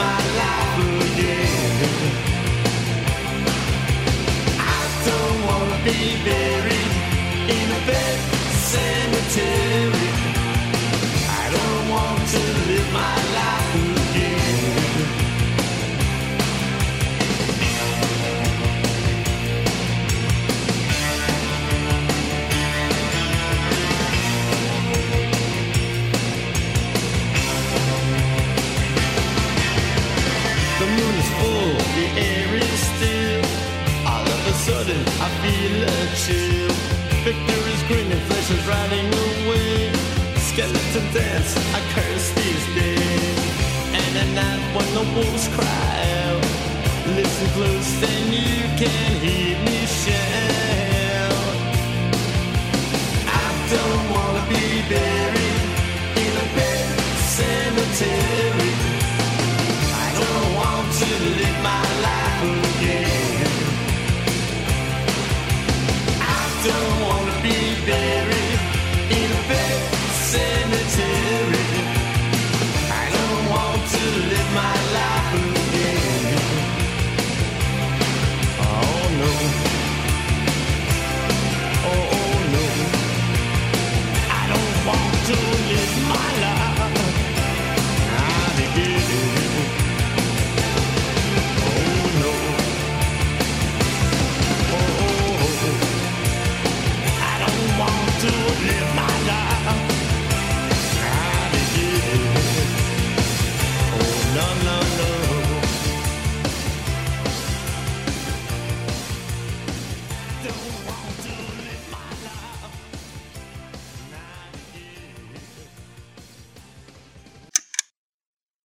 My